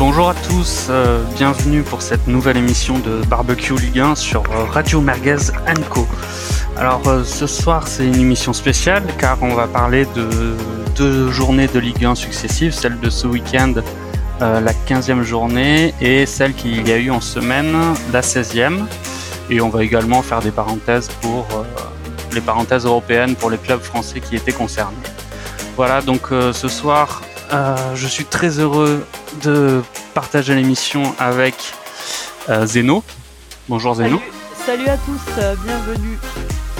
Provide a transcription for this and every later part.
Bonjour à tous, euh, bienvenue pour cette nouvelle émission de Barbecue Ligue 1 sur euh, Radio Merguez Co. Alors euh, ce soir c'est une émission spéciale car on va parler de deux journées de Ligue 1 successives, celle de ce week-end, la 15e journée et celle qu'il y a eu en semaine, la 16e. Et on va également faire des parenthèses pour les parenthèses européennes pour les clubs français qui étaient concernés. Voilà, donc ce soir je suis très heureux de partager l'émission avec euh, Zeno. Bonjour Zeno. Salut, à tous, euh, bienvenue.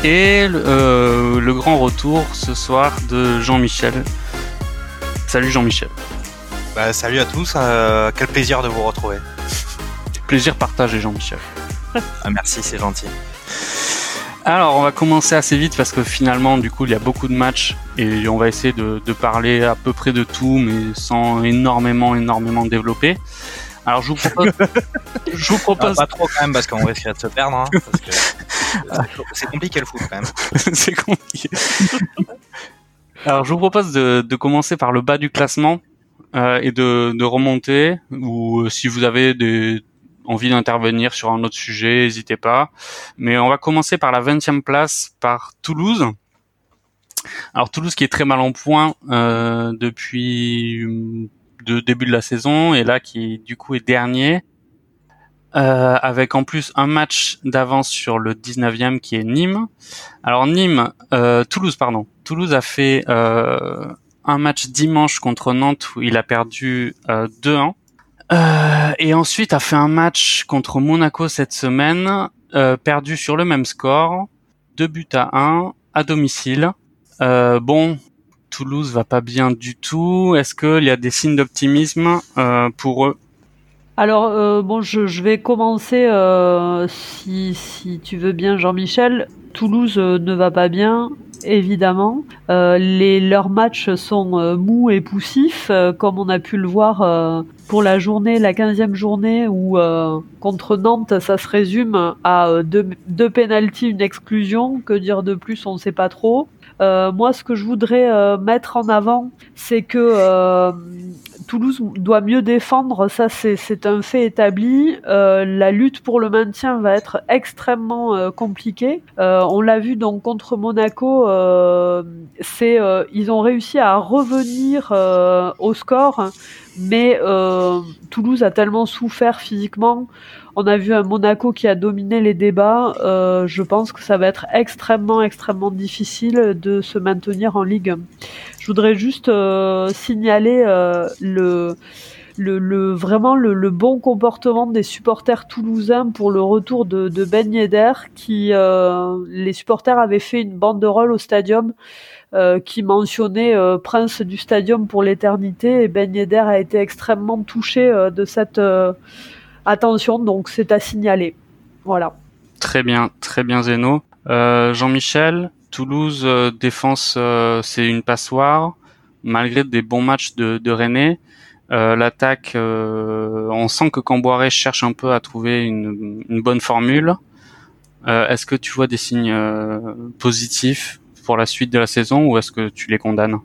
Et euh, le grand retour ce soir de Jean-Michel. Salut Jean-Michel. Bah, salut à tous, quel plaisir de vous retrouver. Plaisir partagé Jean-Michel. Ah, merci, c'est gentil. Alors, on va commencer assez vite parce que finalement, du coup, il y a beaucoup de matchs et on va essayer de, parler à peu près de tout, mais sans énormément, énormément développer. Alors, je vous propose. je vous propose. pas trop quand même parce qu'on risquerait de se perdre. Hein, c'est compliqué le foot quand même. c'est compliqué. Alors, je vous propose de, commencer par le bas du classement euh, et de, de remonter. Ou euh, si vous avez des envie d'intervenir sur un autre sujet, n'hésitez pas. Mais on va commencer par la 20e place, par Toulouse. Alors Toulouse qui est très mal en point euh, depuis le début de la saison et là qui du coup est dernier. Euh, avec en plus un match d'avance sur le 19e qui est Nîmes. Alors Nîmes, euh, Toulouse pardon, Toulouse a fait un match dimanche contre Nantes où il a perdu 2-1. Euh, et ensuite a fait un match contre Monaco cette semaine, euh, perdu sur le même score, 2 buts à 1 à domicile. Euh, bon, Toulouse va pas bien du tout. Est-ce qu'il y a des signes d'optimisme pour eux? Alors bon, je, je, vais commencer si, si tu veux bien, Jean-Michel. Toulouse ne va pas bien évidemment. Euh, leurs matchs sont euh, mous et poussifs, euh, comme on a pu le voir pour la journée, la 15e journée, où contre Nantes, ça se résume à deux, deux pénalties, une exclusion. Que dire de plus, on ne sait pas trop. Moi, ce que je voudrais mettre en avant, c'est que Toulouse doit mieux défendre, ça c'est un fait établi. Euh, la lutte pour le maintien va être extrêmement euh, compliquée. Euh, on l'a vu donc contre Monaco, c'est ils ont réussi à revenir au score, mais Toulouse a tellement souffert physiquement. On a vu un Monaco qui a dominé les débats. je pense que ça va être extrêmement, extrêmement difficile de se maintenir en Ligue je voudrais juste euh, signaler euh, le, le, vraiment le, bon comportement des supporters toulousains pour le retour de, de Ben Yedder, qui euh, les supporters avaient fait une banderole au stadium qui mentionnait Prince du stadium pour l'éternité et Ben Yedder a été extrêmement touché de cette attention, donc c'est à signaler. Voilà. Très bien, très bien Zeno. Jean-Michel, Toulouse euh, défense, euh, c'est une passoire malgré des bons matchs de, de René. Euh, l'attaque, on sent que Camboiré cherche un peu à trouver une, une bonne formule. est-ce que tu vois des signes positifs pour la suite de la saison ou est-ce que tu les condamnes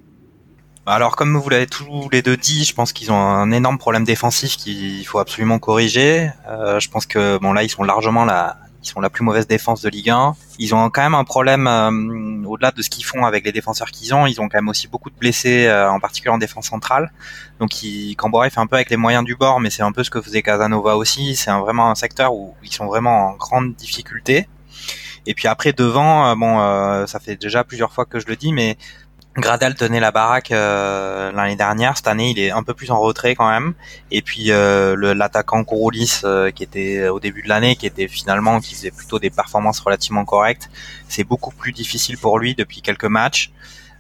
alors comme vous l'avez tous les deux dit, je pense qu'ils ont un énorme problème défensif qu'il faut absolument corriger. je pense que bon là ils sont largement la, ils sont la plus mauvaise défense de Ligue 1. Ils ont quand même un problème euh, au-delà de ce qu'ils font avec les défenseurs qu'ils ont. Ils ont quand même aussi beaucoup de blessés, euh, en particulier en défense centrale. Donc, ils, Camboré fait un peu avec les moyens du bord, mais c'est un peu ce que faisait Casanova aussi. C'est vraiment un secteur où ils sont vraiment en grande difficulté. Et puis après devant, euh, bon, ça fait déjà plusieurs fois que je le dis, mais Gradel tenait la baraque euh, l'année dernière. Cette année, il est un peu plus en retrait quand même. Et puis euh, l'attaquant Kouroulis, euh, qui était au début de l'année, qui était finalement, qui faisait plutôt des performances relativement correctes, c'est beaucoup plus difficile pour lui depuis quelques matchs.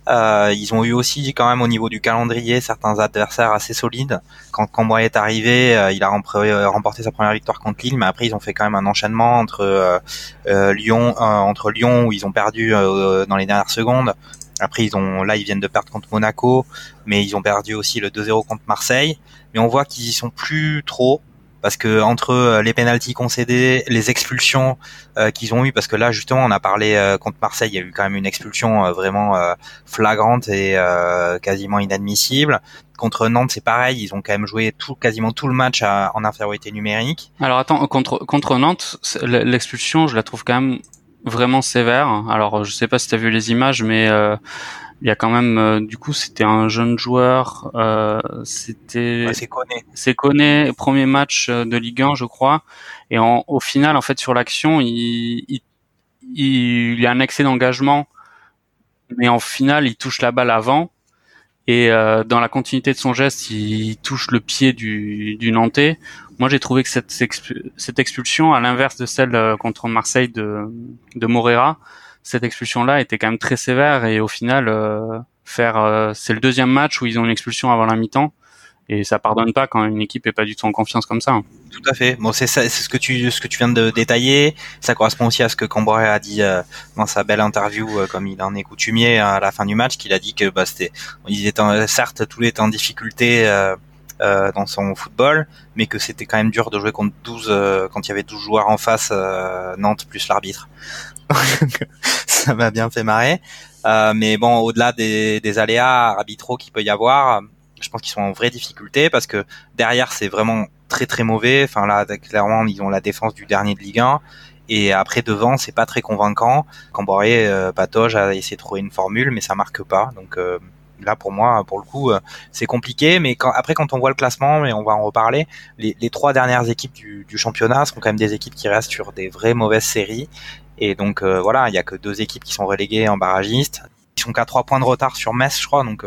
Ils ont eu aussi quand même au niveau du calendrier certains adversaires assez solides. Quand Cambrai est arrivé, il a remporté sa première victoire contre Lille, mais après ils ont fait quand même un enchaînement entre Lyon, entre Lyon où ils ont perdu dans les dernières secondes, après, ils ont, là, ils viennent de perdre contre Monaco, mais ils ont perdu aussi le 2-0 contre Marseille. Mais on voit qu'ils y sont plus trop parce que entre les pénalties concédés, les expulsions qu'ils ont eu, parce que là justement on a parlé contre Marseille, il y a eu quand même une expulsion vraiment flagrante et quasiment inadmissible. Contre Nantes, c'est pareil, ils ont quand même joué tout, quasiment tout le match en infériorité numérique. Alors attends, contre contre Nantes, l'expulsion, je la trouve quand même vraiment sévère. Alors je sais pas si tu as vu les images, mais euh, il y a quand même euh, du coup c'était un jeune joueur, euh, c'était c'est Koné. C'est Koné, premier match de Ligue 1 je crois, et en, au final en fait sur l'action il, il, il, y a un excès d'engagement, mais en final il touche la balle avant et euh, dans la continuité de son geste, il touche le pied du, du Nantais. Moi, j'ai trouvé que cette, cette expulsion, à l'inverse de celle euh, contre Marseille de, de Morera, cette expulsion-là était quand même très sévère et au final, euh, faire, c'est le deuxième match où ils ont une expulsion avant la mi-temps et ça pardonne pas quand une équipe est pas du tout en confiance comme ça. Hein. Tout à fait. Bon, c'est c'est ce que tu ce que tu viens de détailler. Ça correspond aussi à ce que Cambrai a dit euh, dans sa belle interview, euh, comme il en est coutumier à la fin du match, qu'il a dit que bah c'était, ils étaient certes tous les étaient en difficulté. Euh, euh, dans son football, mais que c'était quand même dur de jouer contre 12 quand il y avait 12 joueurs en face, Nantes plus l'arbitre. ça m'a bien fait marrer. mais bon, au-delà des, des aléas arbitraux qu'il peut y avoir, je pense qu'ils sont en vraie difficulté parce que derrière c'est vraiment très très mauvais. Enfin là clairement ils ont la défense du dernier de Ligue 1 et après devant c'est pas très convaincant. Camboré, euh, Patoge a essayé de trouver une formule mais ça marque pas. Donc euh, là pour moi pour le coup euh, c'est compliqué mais quand, après quand on voit le classement et on va en reparler les, les trois dernières équipes du, du, championnat sont quand même des équipes qui restent sur des vraies mauvaises séries et donc euh, voilà il y a que deux équipes qui sont reléguées en barragiste ils sont qu'à trois points de retard sur Metz je crois donc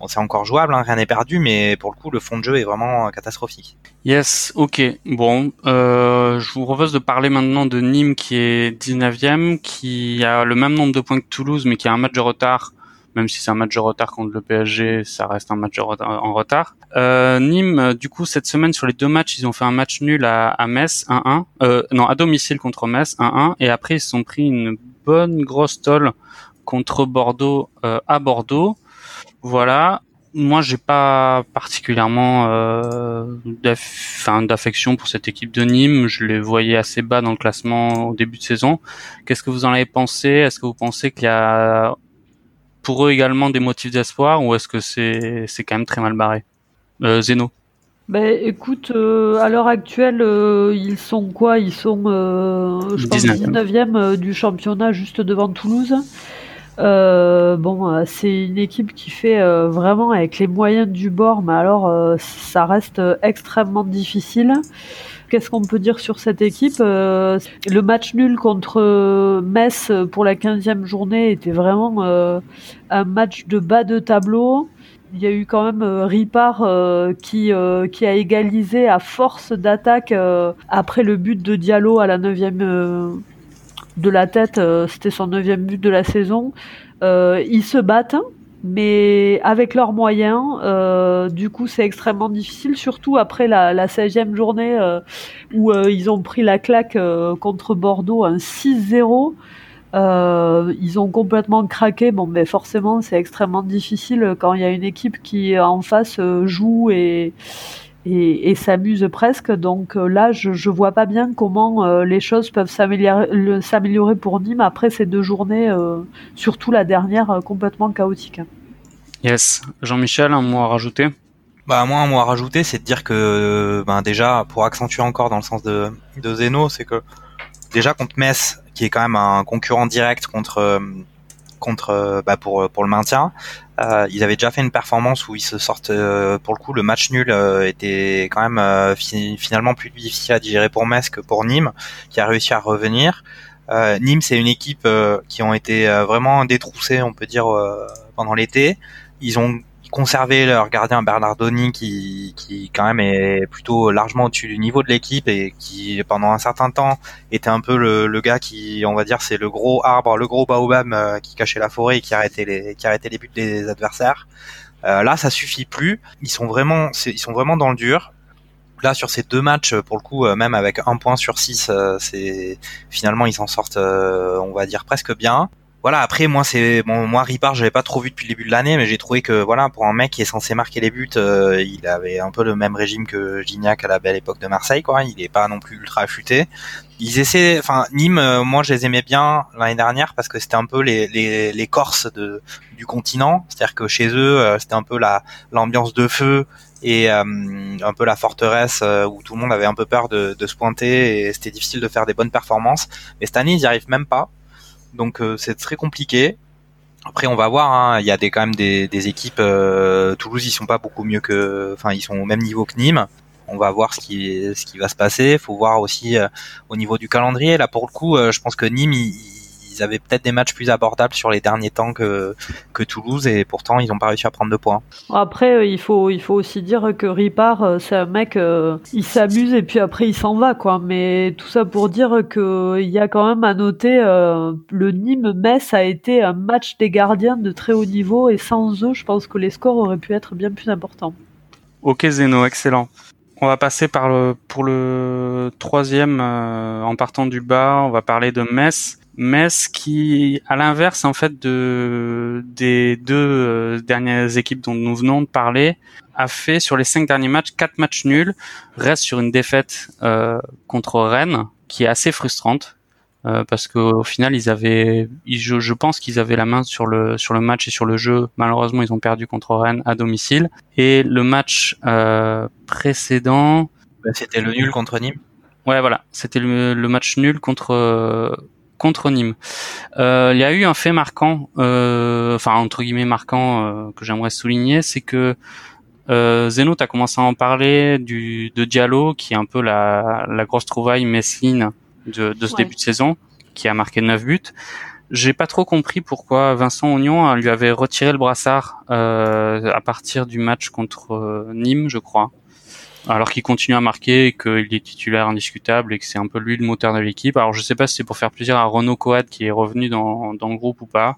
Bon, c'est encore jouable, hein, rien n'est perdu, mais pour le coup, le fond de jeu est vraiment catastrophique. Yes, ok. Bon, euh, je vous propose de parler maintenant de Nîmes qui est 19e, qui a le même nombre de points que Toulouse, mais qui a un match de retard. Même si c'est un match de retard contre le PSG, ça reste un match en retard. Euh, Nîmes, du coup, cette semaine, sur les deux matchs, ils ont fait un match nul à, Metz, 1-1. Euh, non, à domicile contre Metz, 1-1. Et après, ils se sont pris une bonne grosse tolle contre Bordeaux euh, à Bordeaux. Voilà. Moi, j'ai pas particulièrement euh, d'affection pour cette équipe de Nîmes. Je les voyais assez bas dans le classement au début de saison. Qu'est-ce que vous en avez pensé? Est-ce que vous pensez qu'il y a pour eux également des motifs d'espoir ou est-ce que c'est c'est quand même très mal barré? euh, Zeno ben, écoute, euh, à l'heure actuelle, euh, ils sont quoi? Ils sont, euh, je pense, 19e du championnat, juste devant Toulouse. Euh, bon, euh, c'est une équipe qui fait euh, vraiment avec les moyens du bord, mais alors ça reste extrêmement difficile. Qu'est-ce qu'on peut dire sur cette équipe? Le match nul contre Metz pour la 15e journée était vraiment un match de bas de tableau. Il y a eu quand même Ripard qui, qui a égalisé à force d'attaque après le but de Diallo à la 9e de la tête, euh, c'était son neuvième but de la saison. Euh, ils se battent, mais avec leurs moyens. Euh, du coup, c'est extrêmement difficile, surtout après la, la 16e journée où ils ont pris la claque contre Bordeaux, un 6-0. Ils ont complètement craqué. Bon, mais forcément, c'est extrêmement difficile quand il y a une équipe qui en face joue et, et, et s'amuse presque. Donc euh, là, je, je vois pas bien comment euh, les choses peuvent s'améliorer pour Nîmes après ces deux journées, euh, surtout la dernière complètement chaotique. Yes, Jean-Michel, un mot à rajouter? Bah moi un mot à rajouter, c'est de dire que ben déjà pour accentuer encore dans le sens de, de Zeno, c'est que déjà contre Metz, qui est quand même un concurrent direct contre contre bah, pour pour le maintien, euh, ils avaient déjà fait une performance où ils se sortent, euh, pour le coup, le match nul euh, était quand même finalement plus difficile à digérer pour Metz que pour Nîmes, qui a réussi à revenir. Nîmes, c'est une équipe qui ont été vraiment détroussées, on peut dire, pendant l'été. Ils ont conserver leur gardien Bernardoni qui, qui quand même est plutôt largement au-dessus du niveau de l'équipe et qui pendant un certain temps était un peu le, le gars qui on va dire c'est le gros arbre le gros baobab euh, qui cachait la forêt et qui arrêtait les qui arrêtait les buts des adversaires. Euh, là ça suffit plus. Ils sont vraiment ils sont vraiment dans le dur. Là sur ces deux matchs pour le coup euh, même avec un point sur six c'est finalement ils s'en sortent on va dire presque bien voilà, après moi c'est bon moi Ripard je l'avais pas trop vu depuis le début de l'année, mais j'ai trouvé que voilà pour un mec qui est censé marquer les buts, euh, il avait un peu le même régime que Gignac à la belle époque de Marseille quoi. Il est pas non plus ultra affûté. Ils essaient, enfin Nîmes, euh, moi je les aimais bien l'année dernière parce que c'était un peu les, les, les Corses de du continent, c'est-à-dire que chez eux euh, c'était un peu la l'ambiance de feu et un peu la forteresse où tout le monde avait un peu peur de, de se pointer et c'était difficile de faire des bonnes performances. Mais cette année ils y arrivent même pas donc euh, c'est très compliqué. Après, on va voir. Hein. Il y a des quand même des, équipes. Euh, Toulouse, ils sont pas beaucoup mieux que. Enfin, ils sont au même niveau que Nîmes. On va voir ce qui ce qui va se passer. Faut voir aussi euh, au niveau du calendrier. Là, pour le coup, je pense que Nîmes, ils avaient peut-être des matchs plus abordables sur les derniers temps que, que Toulouse et pourtant ils n'ont pas réussi à prendre de points. Après, euh, il faut, il faut aussi dire que Ripard, euh, c'est un mec, euh, il s'amuse et puis après il s'en va, quoi. Mais tout ça pour dire qu'il y a quand même à noter, le Nîmes-Metz a été un match des gardiens de très haut niveau et sans eux, je pense que les scores auraient pu être bien plus importants. Ok Zeno, excellent. On va passer par le, pour le troisième en partant du bas. On va parler de Metz. Metz qui, à l'inverse en fait de des deux euh, dernières équipes dont nous venons de parler, a fait sur les cinq derniers matchs quatre matchs nuls, reste sur une défaite euh, contre Rennes qui est assez frustrante euh, parce qu'au final ils avaient, je, je pense qu'ils avaient la main sur le sur le match et sur le jeu. Malheureusement ils ont perdu contre Rennes à domicile et le match euh, précédent, bah, c'était le nul contre Nîmes. Ouais voilà, c'était le, le, match nul contre contre Nîmes. Euh, il y a eu un fait marquant, euh, enfin entre guillemets marquant euh, que j'aimerais souligner, c'est que euh, Zeno, a commencé à en parler du, de Diallo, qui est un peu la, la grosse trouvaille messine de, de ce début de saison, qui a marqué 9 buts. J'ai pas trop compris pourquoi Vincent Ognon lui avait retiré le brassard euh, à partir du match contre Nîmes, je crois alors qu'il continue à marquer et qu'il est titulaire indiscutable et que c'est un peu lui le moteur de l'équipe. Alors je sais pas si c'est pour faire plaisir à Renaud Coad qui est revenu dans, dans le groupe ou pas,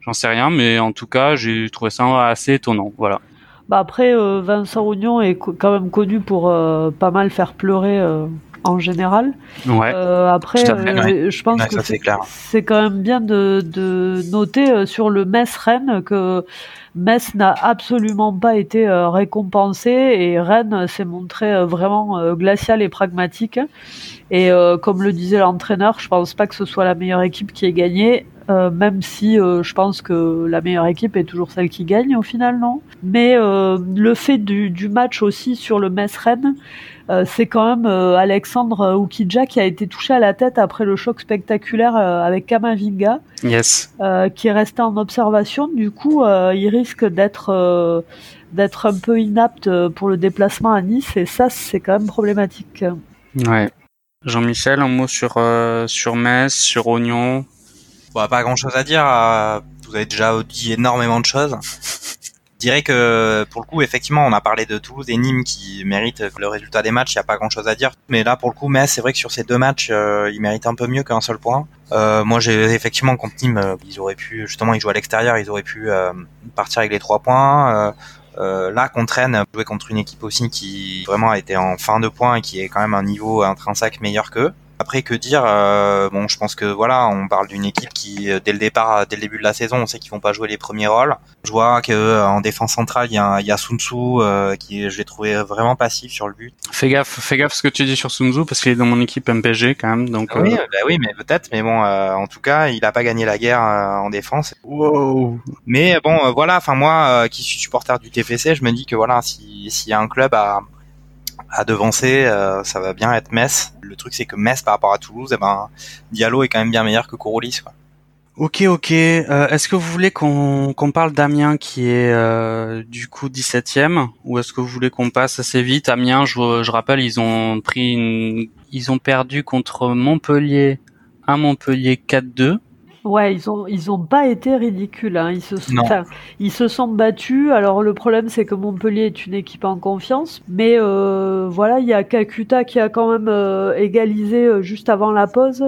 j'en sais rien, mais en tout cas j'ai trouvé ça assez étonnant. Voilà. Bah après euh, Vincent Oignon est quand même connu pour euh, pas mal faire pleurer euh, en général. Ouais. après, je pense que c'est quand même bien de, de noter sur le Metz Rennes que Metz n'a absolument pas été euh, récompensé et Rennes s'est montré euh, vraiment euh, glacial et pragmatique. Et comme le disait l'entraîneur, je pense pas que ce soit la meilleure équipe qui ait gagné, même si je pense que la meilleure équipe est toujours celle qui gagne au final, non? Mais le fait du, du, match aussi sur le Metz-Rennes, euh, c'est quand même euh, Alexandre Oukidja qui a été touché à la tête après le choc spectaculaire euh, avec Kamavinga, yes. qui est resté en observation. Du coup, il risque d'être d'être un peu inapte pour le déplacement à Nice et ça, c'est quand même problématique. Ouais. Jean-Michel, un mot sur sur Metz, sur Oignon? Bon, pas grand chose à dire. Vous avez déjà dit énormément de choses. Je dirais que pour le coup, effectivement, on a parlé de Toulouse et Nîmes qui méritent le résultat des matchs. Il n'y a pas grand-chose à dire. Mais là, pour le coup, Metz, c'est vrai que sur ces deux matchs, euh, ils méritent un peu mieux qu'un seul point. Euh, moi, j'ai effectivement contre Nîmes, euh, ils auraient pu justement, ils jouent à l'extérieur, ils auraient pu euh, partir avec les trois points. Euh, là, contre Rennes, jouer contre une équipe aussi qui vraiment a été en fin de points et qui est quand même un niveau intrinsèque meilleur qu'eux. Après, que dire euh, Bon, je pense que voilà, on parle d'une équipe qui, euh, dès le départ, dès le début de la saison, on sait qu'ils vont pas jouer les premiers rôles. Je vois que euh, en défense centrale, il y a, y a Sun Tzu euh, qui, je l'ai trouvé vraiment passif sur le but. Fais gaffe, fais gaffe ce que tu dis sur Sun Tzu parce qu'il est dans mon équipe MPG quand même. Donc. Oui, bah oui, mais peut-être. Mais bon, en tout cas, il a pas gagné la guerre en défense. Wow. Mais bon, voilà. Enfin moi, qui suis supporter du TFC, je me dis que voilà, si s'il y a un club à à devancer, euh, ça va bien être Metz. Le truc c'est que Metz par rapport à Toulouse, eh ben Diallo est quand même bien meilleur que Kouroulis. Quoi. Ok, ok. Euh, est-ce que vous voulez qu'on qu'on parle d'Amiens qui est euh, du coup 17e ou est-ce que vous voulez qu'on passe assez vite? Amiens, je, je rappelle, ils ont pris une... ils ont perdu contre Montpellier à Montpellier 4-2. Ouais, ils ont ils ont pas été ridicules. Hein. Ils se sont ils se sont battus. Alors le problème c'est que Montpellier est une équipe en confiance, mais euh, voilà, il y a Kakuta qui a quand même euh, égalisé euh, juste avant la pause.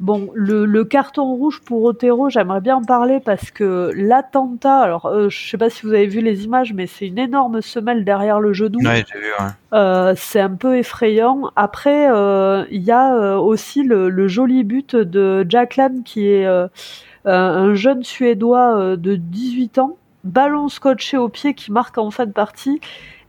Bon, le, le, carton rouge pour Otero, j'aimerais bien en parler parce que l'attentat, alors euh, je sais pas si vous avez vu les images, mais c'est une énorme semelle derrière le genou. Ouais, j'ai vu. Ouais. Euh, c'est un peu effrayant. Après, euh, il y a euh, aussi le, le, joli but de Jackland qui est un jeune Suédois de 18 ans, ballon scotché au pied qui marque en fin de partie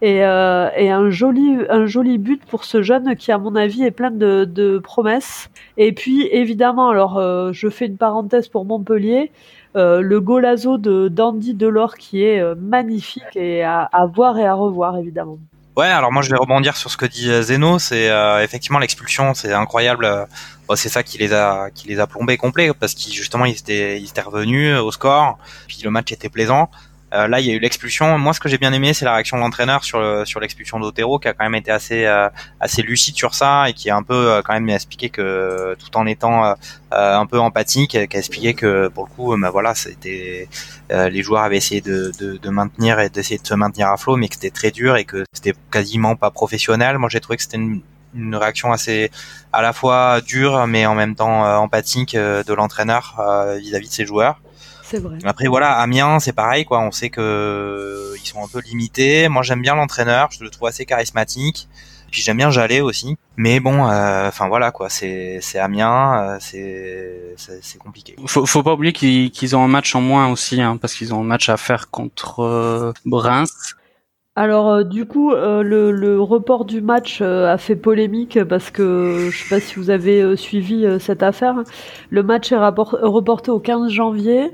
et, euh, et, un joli un joli but pour ce jeune qui à mon avis est plein de, de promesses. Et puis évidemment alors euh, je fais une parenthèse pour Montpellier. Euh, le golazo de d'Andy Delors qui est euh, magnifique et à, à, voir et à revoir évidemment. Ouais alors moi je vais rebondir sur ce que dit Zeno. C'est effectivement l'expulsion c'est incroyable. C'est ça qui les a qui les a plombés complets parce qu'ils justement ils étaient ils étaient revenus au score. Puis le match était plaisant euh, là, il y a eu l'expulsion. Moi, ce que j'ai bien aimé, c'est la réaction de l'entraîneur sur sur l'expulsion d'Otero, qui a quand même été assez euh, assez lucide sur ça et qui a un peu euh, quand même expliqué que tout en étant un peu empathique, qui a expliqué que pour le coup, bah, voilà, c'était les joueurs avaient essayé de, de, maintenir et d'essayer de se maintenir à flot, mais que c'était très dur et que c'était quasiment pas professionnel. Moi, j'ai trouvé que c'était une, une réaction assez à la fois dure mais en même temps empathique de l'entraîneur vis-à-vis de ses joueurs. Après voilà, Amiens, c'est pareil quoi. On sait que ils sont un peu limités. Moi, j'aime bien l'entraîneur. Je le trouve assez charismatique. Puis j'aime bien Jallet aussi. Mais bon, euh, enfin voilà quoi. C'est c'est Amiens, euh, c'est c'est compliqué. Faut faut pas oublier qu'ils ont un match en moins aussi, hein, parce qu'ils ont un match à faire contre euh, Reims. Alors euh, du coup, euh, le, report du match euh, a fait polémique parce que je sais pas si vous avez suivi cette affaire. Le match est reporté au 15 janvier.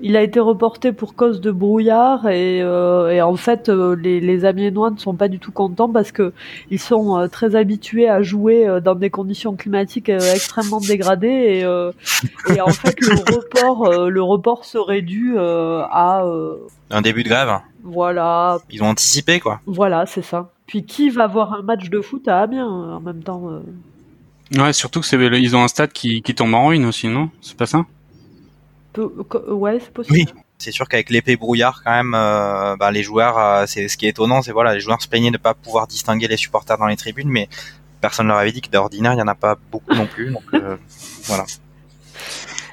Il a été reporté pour cause de brouillard et, en fait les, les Amiénois ne sont pas du tout contents parce que ils sont très habitués à jouer dans des conditions climatiques extrêmement dégradées et, et en fait le report le report serait dû à un début de grève. Voilà. Ils ont anticipé, quoi. Voilà, c'est ça. Puis qui va voir un match de foot à Amiens euh, en même temps euh Ouais, surtout que c'est ils ont un stade qui, qui tombe en ruine aussi, non? C'est pas ça? Ouais, c'est possible. Oui. C'est sûr qu'avec l'épée brouillard, quand même, euh, bah, les joueurs, c'est ce qui est étonnant, c'est voilà, les joueurs se plaignaient de pas pouvoir distinguer les supporters dans les tribunes, mais personne leur avait dit que d'ordinaire, il y en a pas beaucoup non plus, donc voilà.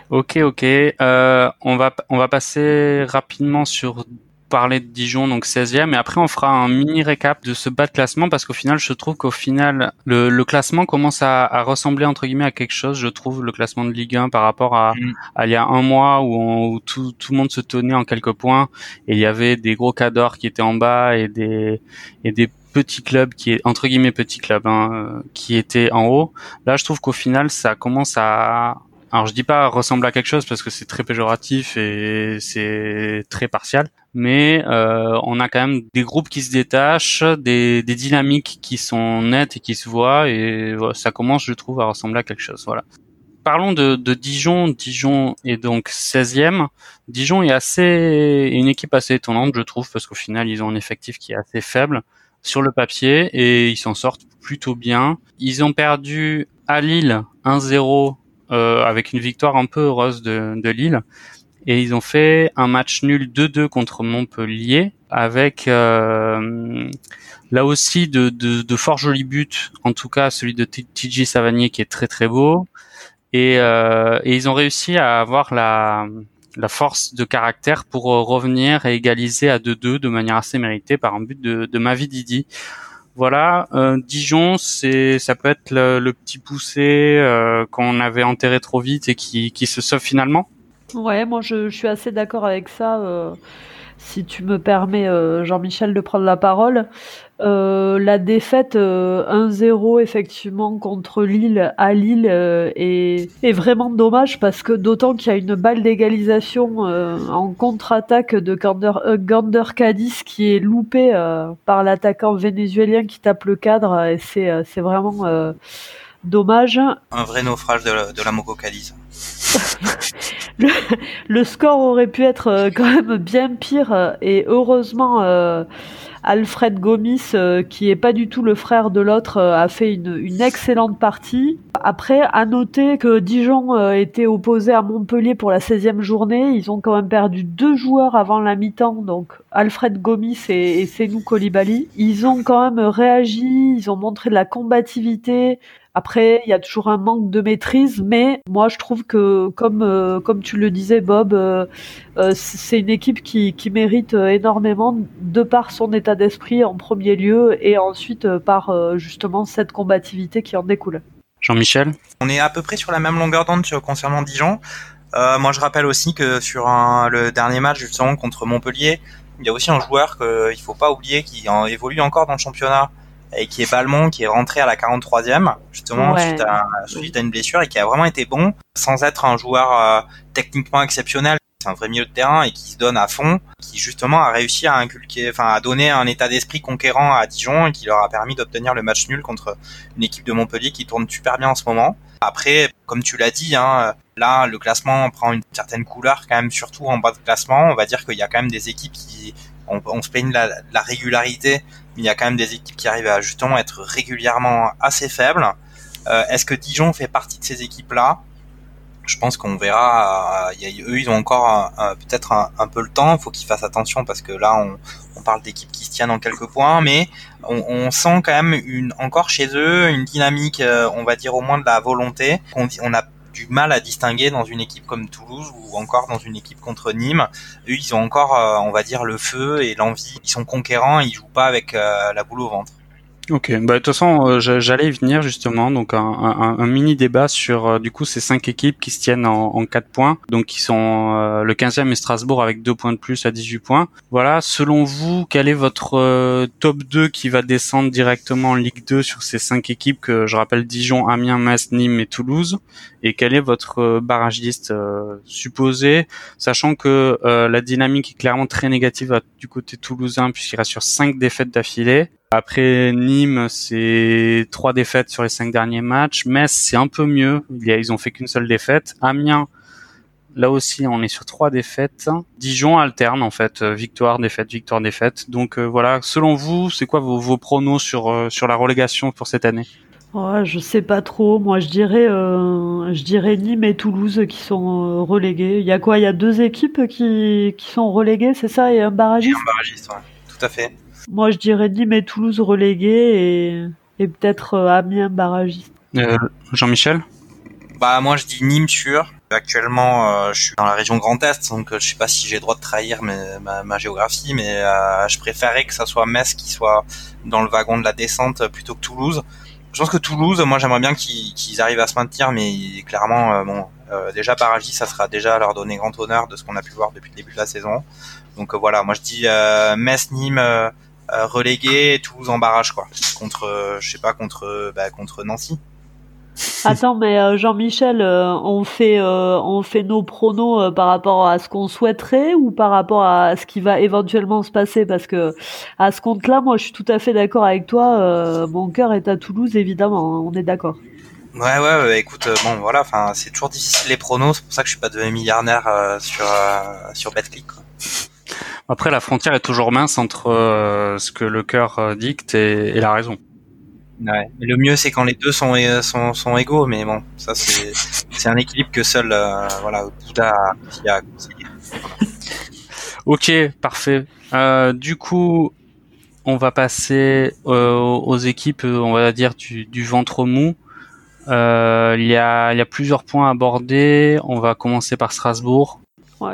Ok, ok. Euh, on va on va passer rapidement sur parler de Dijon, donc 16e, et après on fera un mini récap de ce bas de classement parce qu'au final, je trouve qu'au final, le, le, classement commence à, à, ressembler entre guillemets à quelque chose. Je trouve le classement de Ligue 1 par rapport à, mm. à il y a un mois où, on, où tout, tout, le monde se tenait en quelques points et il y avait des gros cadors qui étaient en bas et des et des petits clubs qui est entre guillemets petits clubs hein, qui étaient en haut. Là, je trouve qu'au final, ça commence à alors je dis pas ressemble à quelque chose parce que c'est très péjoratif et c'est très partial, mais euh, on a quand même des groupes qui se détachent, des, des, dynamiques qui sont nettes et qui se voient et ça commence je trouve à ressembler à quelque chose. Voilà. Parlons de, de Dijon. Dijon est donc 16e. Dijon est assez une équipe assez étonnante je trouve parce qu'au final ils ont un effectif qui est assez faible sur le papier et ils s'en sortent plutôt bien. Ils ont perdu à Lille 1-0 euh, avec une victoire un peu heureuse de, de, Lille. Et ils ont fait un match nul 2-2 contre Montpellier avec euh, là aussi de, de, de, fort jolis buts, en tout cas celui de TJ Savanier qui est très très beau. Et, euh, et, ils ont réussi à avoir la, la force de caractère pour revenir et égaliser à 2-2 de manière assez méritée par un but de, de Mavi Didi. Voilà, euh, Dijon, c'est ça peut être le, petit poussé euh, qu'on avait enterré trop vite et qui, qui se sauve finalement. Ouais, moi je, je suis assez d'accord avec ça. Euh, si tu me permets, euh, Jean-Michel, de prendre la parole. Euh, la défaite 1-0 euh, effectivement contre Lille à Lille est, est, vraiment dommage parce que d'autant qu'il y a une balle d'égalisation en contre-attaque de Gander, Gander Cadiz qui est loupée par l'attaquant vénézuélien qui tape le cadre et c'est vraiment dommage. Un vrai naufrage de de la Cadiz. le, score aurait pu être euh, quand même bien pire euh, et heureusement euh, Alfred Gomis, qui est pas du tout le frère de l'autre, a fait une, une, excellente partie. Après, à noter que Dijon était opposé à Montpellier pour la 16e journée. Ils ont quand même perdu deux joueurs avant la mi-temps, donc Alfred Gomis et, et Senou Kolibali. Ils ont quand même réagi, ils ont montré de la combativité. Après, il y a toujours un manque de maîtrise, mais moi je trouve que, comme euh, comme tu le disais, Bob, euh, euh, c'est une équipe qui, qui mérite énormément de par son état d'esprit en premier lieu et ensuite par justement cette combativité qui en découle. Jean-Michel? On est à peu près sur la même longueur d'onde concernant Dijon. Euh, moi, je rappelle aussi que sur un, le dernier match justement contre Montpellier, il y a aussi un joueur qu'il faut pas oublier qui en, évolue encore dans le championnat et qui est Balmont, qui est rentré à la 43e justement suite, à, suite, à, une blessure et qui a vraiment été bon sans être un joueur euh, techniquement exceptionnel. C'est un vrai milieu de terrain et qui se donne à fond, qui justement a réussi à inculquer, enfin à donner un état d'esprit conquérant à Dijon et qui leur a permis d'obtenir le match nul contre une équipe de Montpellier qui tourne super bien en ce moment. Après, comme tu l'as dit, hein, là le classement prend une certaine couleur quand même, surtout en bas de classement. On va dire qu'il y a quand même des équipes qui on, se plaigne de la, la, régularité, il y a quand même des équipes qui arrivent à justement être régulièrement assez faibles. Euh, Est-ce que Dijon fait partie de ces équipes-là? Je pense qu'on verra. Euh, eux, ils ont encore peut-être un, peu le temps. Il faut qu'ils fassent attention parce que là, on, parle d'équipes qui se tiennent en quelques points, mais on, sent quand même encore chez eux une dynamique, euh, on va dire au moins de la volonté. On, on a du mal à distinguer dans une équipe comme Toulouse ou encore dans une équipe contre Nîmes. Eux, ils ont encore, euh, on va dire, le feu et l'envie. Ils sont conquérants, ils jouent pas avec euh, la boule au ventre. Ok, bah de toute façon, euh, j'allais y venir justement, donc un, un, un mini débat sur euh, du coup ces cinq équipes qui se tiennent en, en 4 points, donc qui sont euh, le 15e et Strasbourg avec 2 points de plus à 18 points. Voilà, selon vous, quel est votre top 2 qui va descendre directement en Ligue 2 sur ces cinq équipes que je rappelle Dijon, Amiens, Metz, Nîmes et Toulouse? Et quel est votre barragiste supposé, sachant que la dynamique est clairement très négative du côté toulousain puisqu'il reste sur 5 défaites d'affilée après Nîmes, c'est trois défaites sur les cinq derniers matchs. Metz, c'est un peu mieux. Ils ont fait qu'une seule défaite. Amiens, là aussi, on est sur trois défaites. Dijon alterne en fait, victoire, défaite, victoire, défaite. Donc euh, voilà. Selon vous, c'est quoi vos, vos pronos sur euh, sur la relégation pour cette année? Ouais, je sais pas trop. Moi, je dirais, euh, je dirais Nîmes et Toulouse qui sont relégués. Il y a quoi? Il y a deux équipes qui, qui sont reléguées, c'est ça? Et un barragiste? un barragiste, ouais. Tout à fait. Moi, je dirais Nîmes et Toulouse relégués et, et peut-être euh, Amiens barragiste. Euh, Jean-Michel? Bah moi, je dis Nîmes sûr. Actuellement, euh, je suis dans la région Grand Est, donc je sais pas si j'ai le droit de trahir ma, ma, géographie, mais je préférais que ça soit Metz qui soit dans le wagon de la descente plutôt que Toulouse. Je pense que Toulouse, moi j'aimerais bien qu'ils arrivent à se maintenir, mais clairement, bon, déjà barragiste, ça sera déjà leur donner grand honneur de ce qu'on a pu voir depuis le début de la saison. Donc voilà, moi je dis Metz, Nîmes, euh, relégué Toulouse en barrage quoi contre euh, je sais pas contre euh, bah, contre Nancy Attends, mais Jean-Michel, on fait on fait nos pronos par rapport à ce qu'on souhaiterait ou par rapport à ce qui va éventuellement se passer? Parce que à ce compte-là, moi, je suis tout à fait d'accord avec toi. mon cœur est à Toulouse, évidemment. Hein, on est d'accord. Ouais, ouais, écoute, bon, voilà, enfin, c'est toujours difficile les pronos. C'est pour ça que je suis pas devenu milliardaire sur sur BetClick. Quoi. Après, la frontière est toujours mince entre euh, ce que le cœur euh, dicte et, et, la raison. Ouais. Le mieux, c'est quand les deux sont, euh, sont, sont égaux, mais bon, ça, c'est, un équilibre que seul, euh, voilà, Bouddha a conseillé. ok, parfait. Euh, du coup, on va passer aux équipes, on va dire, du, du ventre mou. Euh, il, y a, il y a plusieurs points à aborder. On va commencer par Strasbourg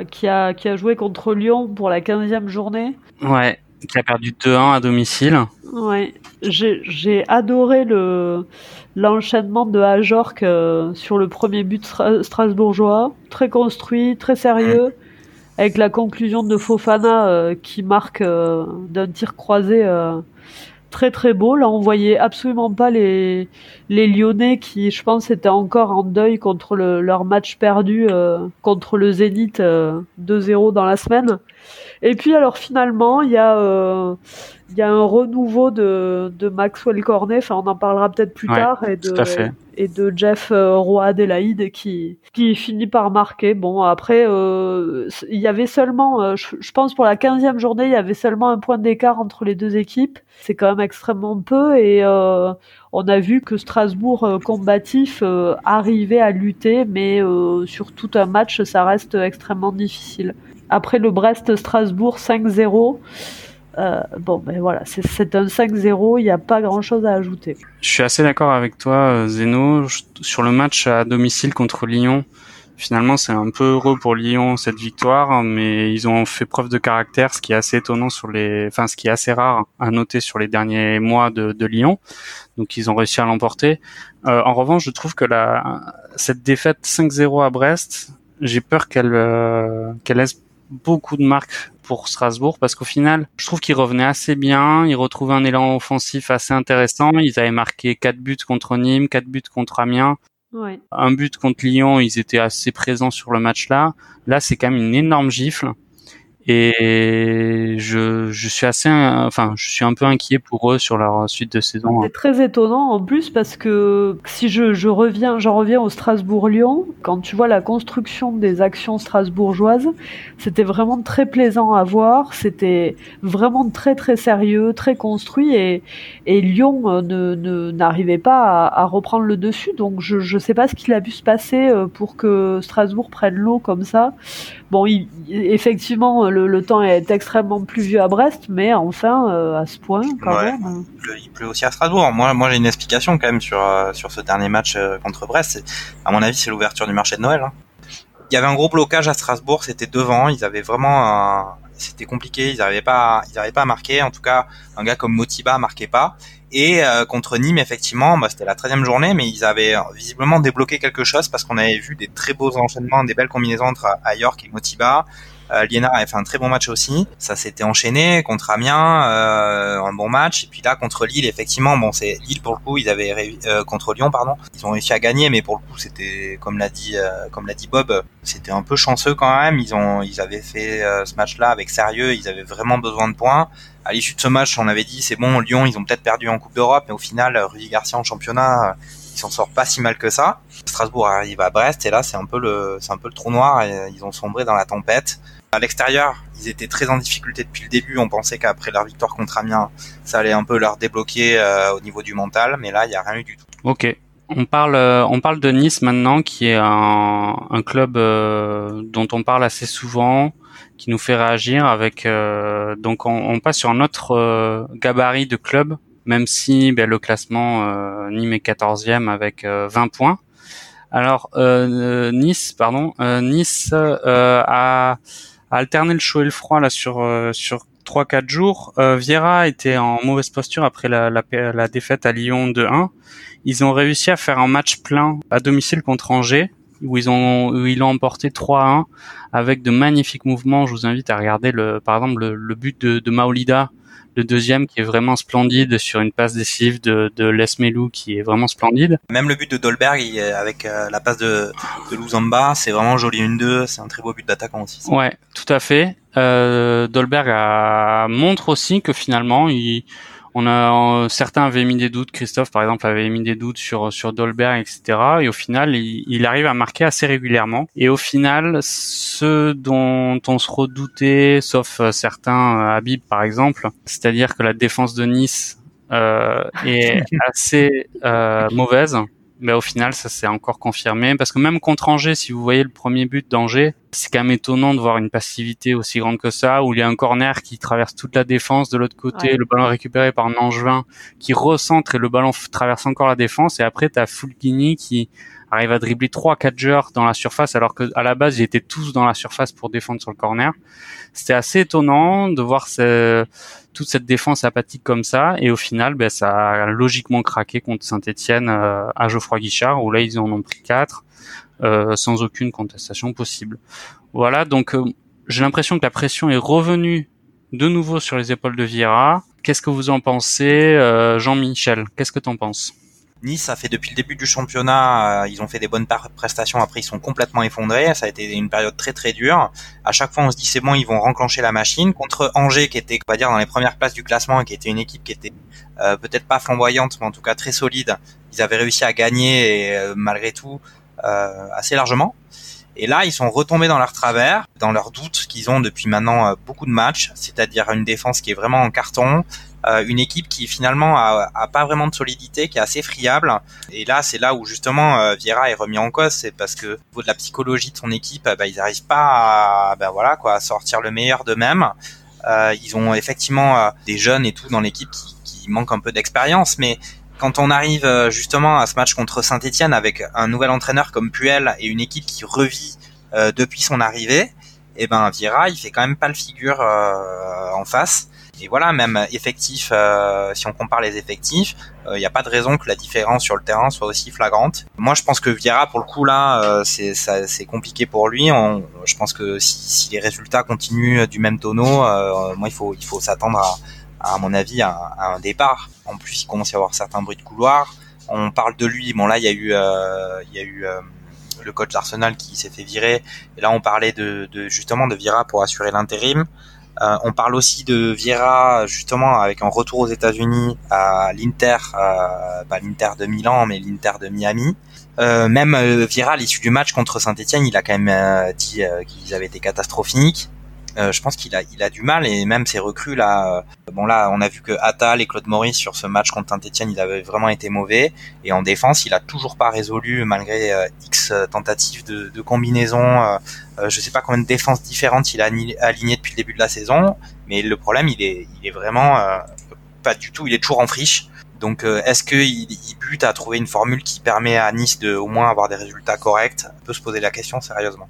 qui, a, qui a joué contre Lyon pour la 15e journée. Ouais, qui a perdu 2-1 à domicile. Ouais, j'ai adoré le l'enchaînement de Ajorc euh, sur le premier but strasbourgeois, très construit, très sérieux, avec la conclusion de Fofana euh, qui marque euh, d'un tir croisé très très beau. Là, on voyait absolument pas les, les Lyonnais qui, je pense, étaient encore en deuil contre le, leur match perdu euh, contre le Zénith 2-0 euh, dans la semaine. Et puis alors finalement, il y a euh, il y a un renouveau de, de Maxwell Cornet, enfin on en parlera peut-être plus tard, et de, et de Jeff euh, Roy Adelaide qui, qui finit par marquer. Bon, après, euh, il y avait seulement, euh, je, pense pour la 15e journée, il y avait seulement un point d'écart entre les deux équipes. C'est quand même extrêmement peu, et on a vu que Strasbourg combatif arrivait à lutter, mais sur tout un match, ça reste extrêmement difficile. Après le Brest-Strasbourg 5-0, euh, bon, ben voilà, c'est un 5-0, il n'y a pas grand-chose à ajouter. Je suis assez d'accord avec toi, euh, Zeno. Sur le match à domicile contre Lyon, finalement, c'est un peu heureux pour Lyon cette victoire, mais ils ont fait preuve de caractère, ce qui est assez étonnant sur les, enfin, ce qui est assez rare à noter sur les derniers mois de, Lyon. Donc, ils ont réussi à l'emporter. Euh, en revanche, je trouve que cette défaite 5-0 à Brest, j'ai peur qu'elle qu'elle laisse beaucoup de marques pour Strasbourg parce qu'au final, je trouve qu'ils revenaient assez bien, ils retrouvaient un élan offensif assez intéressant, ils avaient marqué quatre buts contre Nîmes, quatre buts contre Amiens. Un but contre Lyon, ils étaient assez présents sur le match là. Là, c'est quand même une énorme gifle. Et je, je suis assez, enfin, je suis un peu inquiet pour eux sur leur suite de saison. C'est très étonnant en plus parce que si je, je reviens, j'en reviens au Strasbourg-Lyon, quand tu vois la construction des actions strasbourgeoises, c'était vraiment très plaisant à voir. C'était vraiment très très sérieux, très construit et, et Lyon euh, ne n'arrivait pas à, reprendre le dessus. Donc je je sais pas ce qu'il a pu se passer euh, pour que Strasbourg prenne l'eau comme ça. Bon, effectivement le, temps est extrêmement pluvieux à Brest, mais enfin, euh, à ce point, quand même. Il pleut, aussi à Strasbourg. Moi, moi j'ai une explication quand même sur, euh, sur ce dernier match euh, contre Brest. À mon avis, c'est l'ouverture du marché de Noël. Hein. Il y avait un gros blocage à Strasbourg, c'était devant. Ils avaient vraiment C'était compliqué, ils n'arrivaient pas, ils pas à marquer. En tout cas, un gars comme Motiba marquait pas. Et contre Nîmes, effectivement, bah, c'était la 13e journée, mais ils avaient visiblement débloqué quelque chose parce qu'on avait vu des très beaux enchaînements, des belles combinaisons entre York et Motiba. Euh, Liena a fait un très bon match aussi. Ça s'était enchaîné contre Amiens, euh, un bon match. Et puis là contre Lille, effectivement, bon c'est Lille pour le coup, ils avaient euh, contre Lyon, pardon, ils ont réussi à gagner, mais pour le coup c'était comme l'a dit comme l'a dit Bob, c'était un peu chanceux quand même. Ils ont ils avaient fait ce match-là avec sérieux, ils avaient vraiment besoin de points à l'issue de ce match, on avait dit c'est bon, Lyon, ils ont peut-être perdu en Coupe d'Europe, mais au final, Rudy Garcia en championnat, il s'en sort pas si mal que ça. Strasbourg arrive à Brest et là c'est un peu le c'est un peu le trou noir et ils ont sombré dans la tempête. À l'extérieur, ils étaient très en difficulté depuis le début. On pensait qu'après leur victoire contre Amiens, ça allait un peu leur débloquer euh, au niveau du mental, mais là, il n'y a rien eu du tout. Ok. On parle, euh, on parle de Nice maintenant, qui est un, un club euh, dont on parle assez souvent, qui nous fait réagir avec. donc, on, on, passe sur un autre gabarit de club, même si ben, le classement Nîmes est 14e avec 20 points. Alors, Nice, pardon, Nice a alterner le chaud et le froid là sur euh, sur trois quatre jours. Euh, Vieira était en mauvaise posture après la, la, la défaite à Lyon 2-1. Ils ont réussi à faire un match plein à domicile contre Angers où ils ont où ils l'ont emporté 3-1 avec de magnifiques mouvements. Je vous invite à regarder le par exemple le, le but de, de Maolida le deuxième qui est vraiment splendide sur une passe décisive de, de Lesmelou qui est vraiment splendide. Même le but de Dolberg avec euh, la passe de, de Luzamba, c'est vraiment joli une deux, c'est un très beau but d'attaquant aussi. Ouais, tout à fait. Euh, Dolberg a, montre aussi que finalement il on a certains avaient mis des doutes. Christophe, par exemple, avait mis des doutes sur sur Dolberg, etc. Et au final, il, arrive à marquer assez régulièrement. Et au final, ceux dont on se redoutait, sauf euh, certains, euh, Habib par exemple, c'est-à-dire que la défense de Nice euh, est assez euh, mauvaise mais au final, ça s'est encore confirmé. Parce que même contre Angers, si vous voyez le premier but d'Angers, c'est quand même étonnant de voir une passivité aussi grande que ça, où il y a un corner qui traverse toute la défense de l'autre côté, le ballon récupéré par un Angevin qui recentre et le ballon traverse encore la défense, et après t'as Fulgini qui arrive à dribbler trois quatre joueurs dans la surface alors que à la base ils étaient tous dans la surface pour défendre sur le corner. C'était assez étonnant de voir ce, toute cette défense apathique comme ça et au final ben, ça a logiquement craqué contre Saint-Etienne euh, à Geoffroy Guichard où là ils en ont pris quatre euh, sans aucune contestation possible. Voilà donc euh, j'ai l'impression que la pression est revenue de nouveau sur les épaules de Vieira. Qu'est-ce que vous en pensez, Jean-Michel? Qu'est-ce que tu en penses? Nice, ça fait depuis le début du championnat, euh, ils ont fait des bonnes prestations. Après, ils sont complètement effondrés. Ça a été une période très très dure. À chaque fois, on se dit c'est bon, ils vont renclencher la machine contre Angers, qui était, on va dire, dans les premières places du classement, et qui était une équipe qui était euh, peut-être pas flamboyante, mais en tout cas très solide. Ils avaient réussi à gagner euh, malgré tout assez largement. Et là, ils sont retombés dans leur travers, dans leurs doutes qu'ils ont depuis maintenant beaucoup de matchs, c'est-à-dire une défense qui est vraiment en carton, euh, une équipe qui finalement a, a, pas vraiment de solidité, qui est assez friable. Et là, c'est là où justement euh, Vieira est remis en cause, c'est parce que au niveau de la psychologie de son équipe, bah, ils n'arrivent pas à, bah, voilà quoi, à sortir le meilleur d'eux-mêmes. Euh, ils ont effectivement euh, des jeunes et tout dans l'équipe qui, qui manquent un peu d'expérience, mais quand on arrive justement à ce match contre Saint-Etienne avec un nouvel entraîneur comme Puel et une équipe qui revit depuis son arrivée, eh ben Vieira il fait quand même pas le figure en face Et voilà, même effectif, euh, si on compare les effectifs, il euh, n'y a pas de raison que la différence sur le terrain soit aussi flagrante. Moi, je pense que Vieira, pour le coup, là, euh, c'est compliqué pour lui. On, je pense que si, si, les résultats continuent du même tonneau, moi, il faut il faut s'attendre à, à mon avis, à, à, un départ. En plus, il commence à y avoir certains bruits de couloir. On parle de lui. Bon, là, il y a eu il y a eu le coach d'Arsenal qui s'est fait virer. Et là, on parlait de, de justement de Vieira pour assurer l'intérim. Euh, on parle aussi de Vieira justement avec un retour aux États-Unis à l'Inter, euh, pas l'Inter de Milan, mais l'Inter de Miami. Euh, même euh, Vieira à l'issue du match contre Saint-Etienne, il a quand même dit qu'ils avaient été catastrophiques. Euh, je pense qu'il a, il a du mal et même ses recrues là. Euh, bon là, on a vu que Attal et Claude Maurice sur ce match contre Saint-Etienne, ils avaient vraiment été mauvais et en défense, il a toujours pas résolu malgré euh, X tentatives de, de combinaison. je sais pas combien de défenses différentes il a aligné depuis le début de la saison, mais le problème, il est, il est vraiment pas du tout. Il est toujours en friche. Donc, est-ce qu'il il bute à trouver une formule qui permet à Nice de au moins avoir des résultats corrects? On peut se poser la question sérieusement.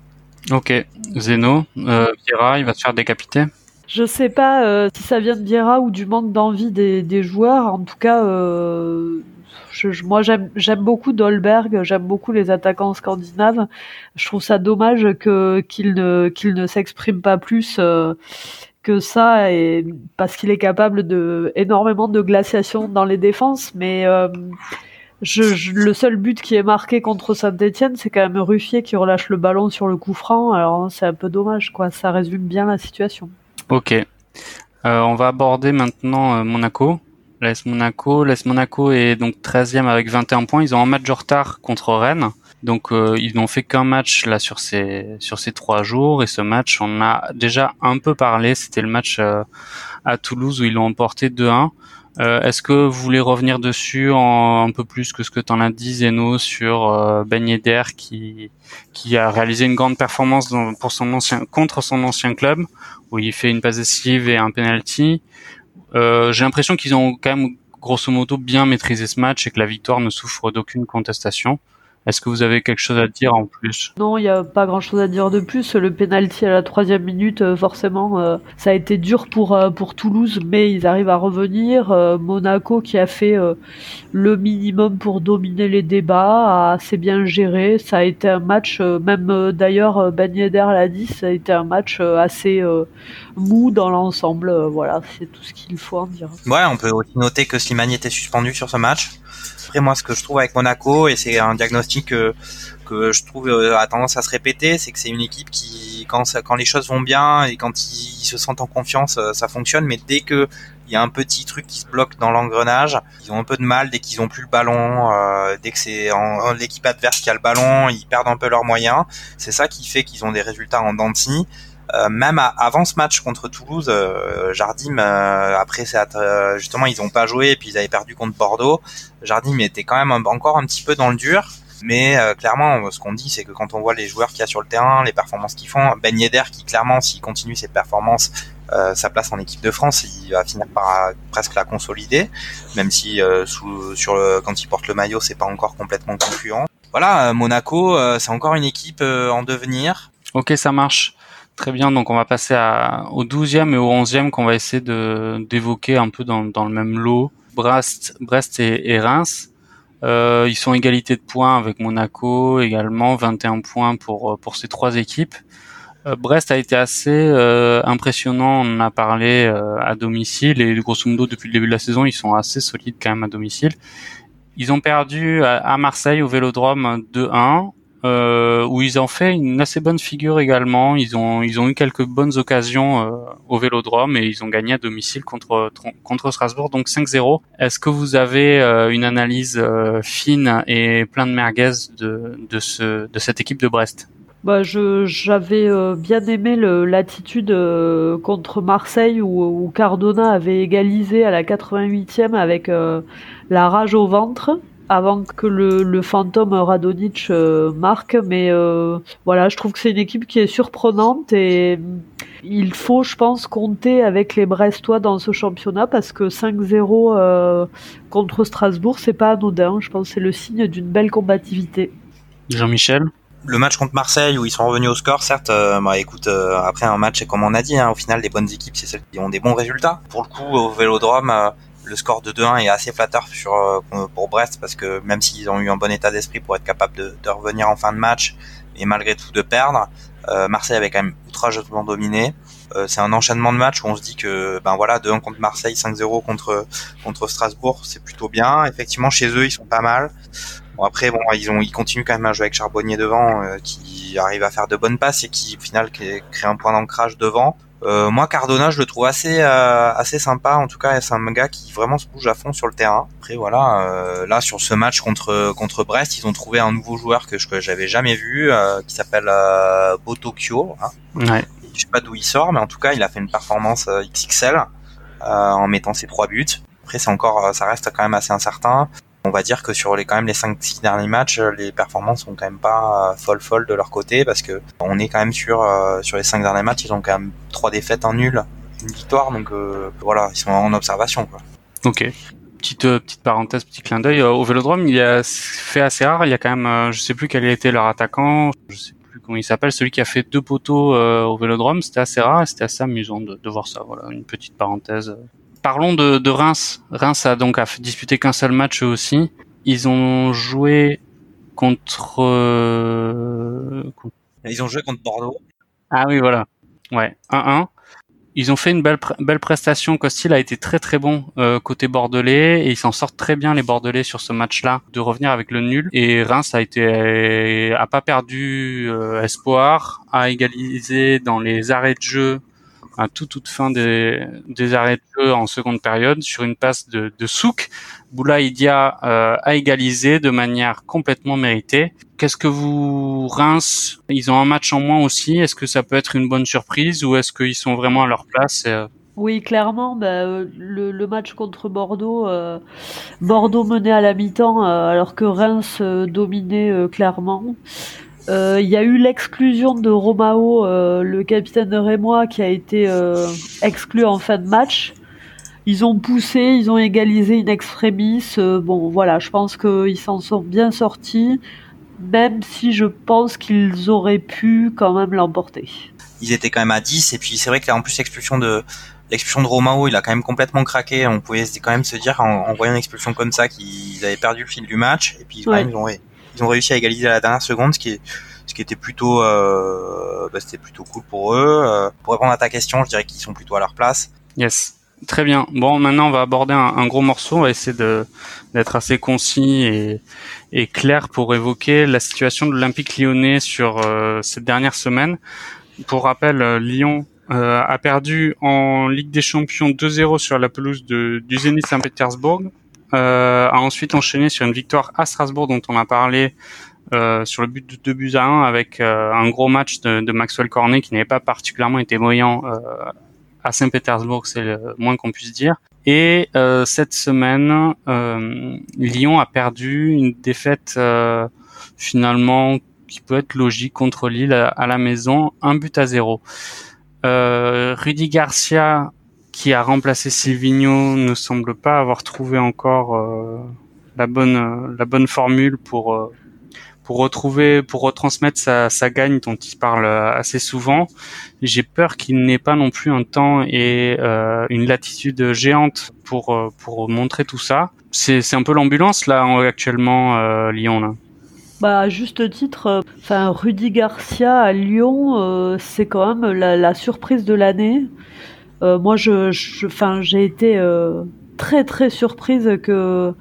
Ok, Zeno, euh, Vieira, il va se faire décapiter Je sais pas euh, si ça vient de Vieira ou du manque d'envie des, joueurs. En tout cas, euh, moi j'aime beaucoup Dolberg, j'aime beaucoup les attaquants scandinaves. Je trouve ça dommage qu'il ne ne s'exprime pas plus que ça, et parce qu'il est capable de énormément de glaciation dans les défenses, mais le seul but qui est marqué contre Saint-Etienne, c'est quand même Ruffier qui relâche le ballon sur le coup franc. Alors c'est un peu dommage, quoi. Ça résume bien la situation. Ok. Euh, on va aborder maintenant euh, Monaco. L'AS Monaco. L'AS Monaco est donc 13e avec 21 points. Ils ont un match de retard contre Rennes. Donc euh, ils n'ont fait qu'un match là sur ces sur ces trois jours et ce match on a déjà un peu parlé. C'était le match à Toulouse où ils l'ont emporté 2-1. Euh, est-ce que vous voulez revenir dessus en un peu plus que ce que tu en as dit, Zeno, sur euh, Ben qui a réalisé une grande performance pour son ancien, contre son ancien club, où il fait une passe décisive et un penalty. Euh, J'ai l'impression qu'ils ont quand même grosso modo bien maîtrisé ce match et que la victoire ne souffre d'aucune contestation. Est-ce que vous avez quelque chose à dire en plus? Non, il n'y a pas grand-chose à dire de plus. Le penalty à la troisième minute, euh, forcément, euh, ça a été dur pour euh, pour Toulouse, mais ils arrivent à revenir. Monaco qui a fait le minimum pour dominer les débats, a assez bien géré. Ça a été un match, même d'ailleurs Ben Yedder l'a dit, ça a été un match assez mou dans l'ensemble. voilà, c'est tout ce qu'il faut en dire. Ouais, on peut aussi noter que Slimani était suspendu sur ce match moi, ce que je trouve avec Monaco, et c'est un diagnostic que, que je trouve euh, a tendance à se répéter, c'est que c'est une équipe qui, quand, ça, quand les choses vont bien et quand ils, se sentent en confiance, euh, ça fonctionne. Mais dès que il y a un petit truc qui se bloque dans l'engrenage, ils ont un peu de mal dès qu'ils ont plus le ballon, euh, dès que c'est l'équipe adverse qui a le ballon, ils perdent un peu leurs moyens. C'est ça qui fait qu'ils ont des résultats en dents euh, même avant ce match contre Toulouse, euh, Jardim, euh, après justement ils ont pas joué et puis ils avaient perdu contre Bordeaux. Jardim était quand même encore un petit peu dans le dur. Mais clairement, ce qu'on dit, c'est que quand on voit les joueurs qu'il y a sur le terrain, les performances qu'ils font, Ben Yedder, qui clairement, s'il continue ses performances, sa place en équipe de France, il va finir par presque la consolider, même si sous, sur le, quand il porte le maillot, c'est pas encore complètement concluant. Voilà, Monaco, c'est encore une équipe en devenir. Ok, ça marche. Très bien, donc on va passer à, au 12e et au 11e qu'on va essayer de d'évoquer un peu dans, dans le même lot. Brest, Brest et, Reims. Euh, ils sont égalité de points avec Monaco également, 21 points pour pour ces trois équipes. Euh, Brest a été assez euh, impressionnant, on en a parlé euh, à domicile et grosso modo depuis le début de la saison ils sont assez solides quand même à domicile. Ils ont perdu à, à Marseille au Vélodrome 2-1 euh, où ils ont fait une assez bonne figure également. Ils ont ils ont eu quelques bonnes occasions euh, au Vélodrome et ils ont gagné à domicile contre contre Strasbourg donc 5-0. Est-ce que vous avez euh, une analyse euh, fine et plein de merguez de de ce de cette équipe de Brest? Bah, j'avais bien aimé l'attitude contre Marseille où, Cardona avait égalisé à la 88e avec la rage au ventre avant que le, le fantôme Radonic euh, marque. Mais euh, voilà, je trouve que c'est une équipe qui est surprenante et il faut, je pense, compter avec les Brestois dans ce championnat parce que 5-0 euh, contre Strasbourg, c'est pas anodin. Je pense que c'est le signe d'une belle combativité. Jean-Michel? Le match contre Marseille où ils sont revenus au score, certes, euh, bah écoute, euh, après un match, comme on a dit, hein, au final, les bonnes équipes, c'est celles qui ont des bons résultats. Pour le coup, au Vélodrome, euh, le score de 2-1 est assez flatteur sur, pour Brest parce que même s'ils ont eu un bon état d'esprit pour être capables de, revenir en fin de match et malgré tout de perdre, Marseille avait quand même outrageusement dominé. c'est un enchaînement de matchs où on se dit que ben voilà 2-1 contre Marseille, 5-0 contre contre Strasbourg, c'est plutôt bien. Effectivement, chez eux, ils sont pas mal. Bon après bon ils ont ils continuent quand même à jouer avec Charbonnier devant euh, qui arrive à faire de bonnes passes et qui au final crée, un point d'ancrage devant. Euh, moi Cardona je le trouve assez euh, assez sympa en tout cas c'est un gars qui vraiment se bouge à fond sur le terrain. Après voilà euh, là sur ce match contre contre Brest ils ont trouvé un nouveau joueur que je j'avais jamais vu qui s'appelle Botokyo. Hein. Ouais. Je sais pas d'où il sort mais en tout cas il a fait une performance XXL en mettant ses trois buts. Après c'est encore ça reste quand même assez incertain. On va dire que sur les quand même les 5-6 derniers matchs, les performances sont quand même pas folles folles de leur côté parce que on est quand même sur euh, sur les 5 derniers matchs, ils ont quand même trois défaites, en nul, une victoire, donc euh, voilà, ils sont en observation. Quoi. Ok. Petite euh, petite parenthèse, petit clin d'œil au Vélodrome, il a fait assez rare. Il y a quand même, je sais plus quel été leur attaquant, je sais plus comment il s'appelle, celui qui a fait deux poteaux au Vélodrome. C'était assez rare c'était assez amusant de, de voir ça. Voilà, une petite parenthèse parlons de, de, Reims. Reims a donc a disputé qu'un seul match aussi. Ils ont joué contre, euh... Ils ont joué contre Bordeaux. Ah oui, voilà. Ouais, 1-1. Ils ont fait une belle belle prestation. Costil a été très très bon euh, côté bordelais et ils s'en sortent très bien les bordelais sur ce match-là de revenir avec le nul. Et Reims a été a pas perdu euh, espoir, a égalisé dans les arrêts de jeu à tout toute fin des, arrêts de jeu en seconde période sur une passe de, Souk. Boulaïdia euh, a égalisé de manière complètement méritée. Qu'est-ce que vous Reims Ils ont un match en moins aussi. Est-ce que ça peut être une bonne surprise ou est-ce qu'ils sont vraiment à leur place euh? Oui, clairement, bah, le, le, match contre Bordeaux, euh, Bordeaux menait à la mi-temps euh, alors que Reims euh, dominait clairement. Euh, il y a eu l'exclusion de Romao, euh, le capitaine de Rémois, qui a été euh, exclu en fin de match. Ils ont poussé, ils ont égalisé une extremis. bon, voilà, je pense qu'ils s'en sont bien sortis, même si je pense qu'ils auraient pu quand même l'emporter. Ils étaient quand même à 10, et puis c'est vrai qu'en plus l'expulsion de l'expulsion de Romao, il a quand même complètement craqué. On pouvait quand même se dire en, voyant une expulsion comme ça qu'ils avaient perdu le fil du match, et puis quand même ils ont ils ont réussi à égaliser à la dernière seconde, ce qui est ce qui était plutôt euh, bah, c'était plutôt cool pour eux. Euh, pour répondre à ta question, je dirais qu'ils sont plutôt à leur place. Yes. Très bien. Bon, maintenant on va aborder un, un gros morceau. On va essayer d'être assez concis et, et, clair pour évoquer la situation de l'Olympique Lyonnais sur euh, cette dernière semaine. Pour rappel, euh, Lyon euh, a perdu en Ligue des Champions 2-0 sur la pelouse de, du Zénith Saint-Pétersbourg a ensuite enchaîné sur une victoire à Strasbourg dont on a parlé euh, sur le but de 2 buts à 1 avec euh, un gros match de, de Maxwell Cornet qui n'avait pas particulièrement été moyen euh, à Saint-Pétersbourg, c'est le moins qu'on puisse dire. Et euh, cette semaine, Lyon a perdu une défaite finalement qui peut être logique contre Lille à, à, la maison, un but à zéro. Rudy Garcia qui a remplacé Silvino ne semble pas avoir trouvé encore euh, la bonne euh, la bonne formule pour euh, pour retrouver pour retransmettre sa, sa gagne dont il parle assez souvent. J'ai peur qu'il n'ait pas non plus un temps et une latitude géante pour pour montrer tout ça. C'est c'est un peu l'ambulance là actuellement Lyon là. Bah, à juste titre, enfin Rudy Garcia à Lyon, c'est quand même la, la surprise de l'année. Euh, moi, je, enfin, j'ai été euh, très très surprise que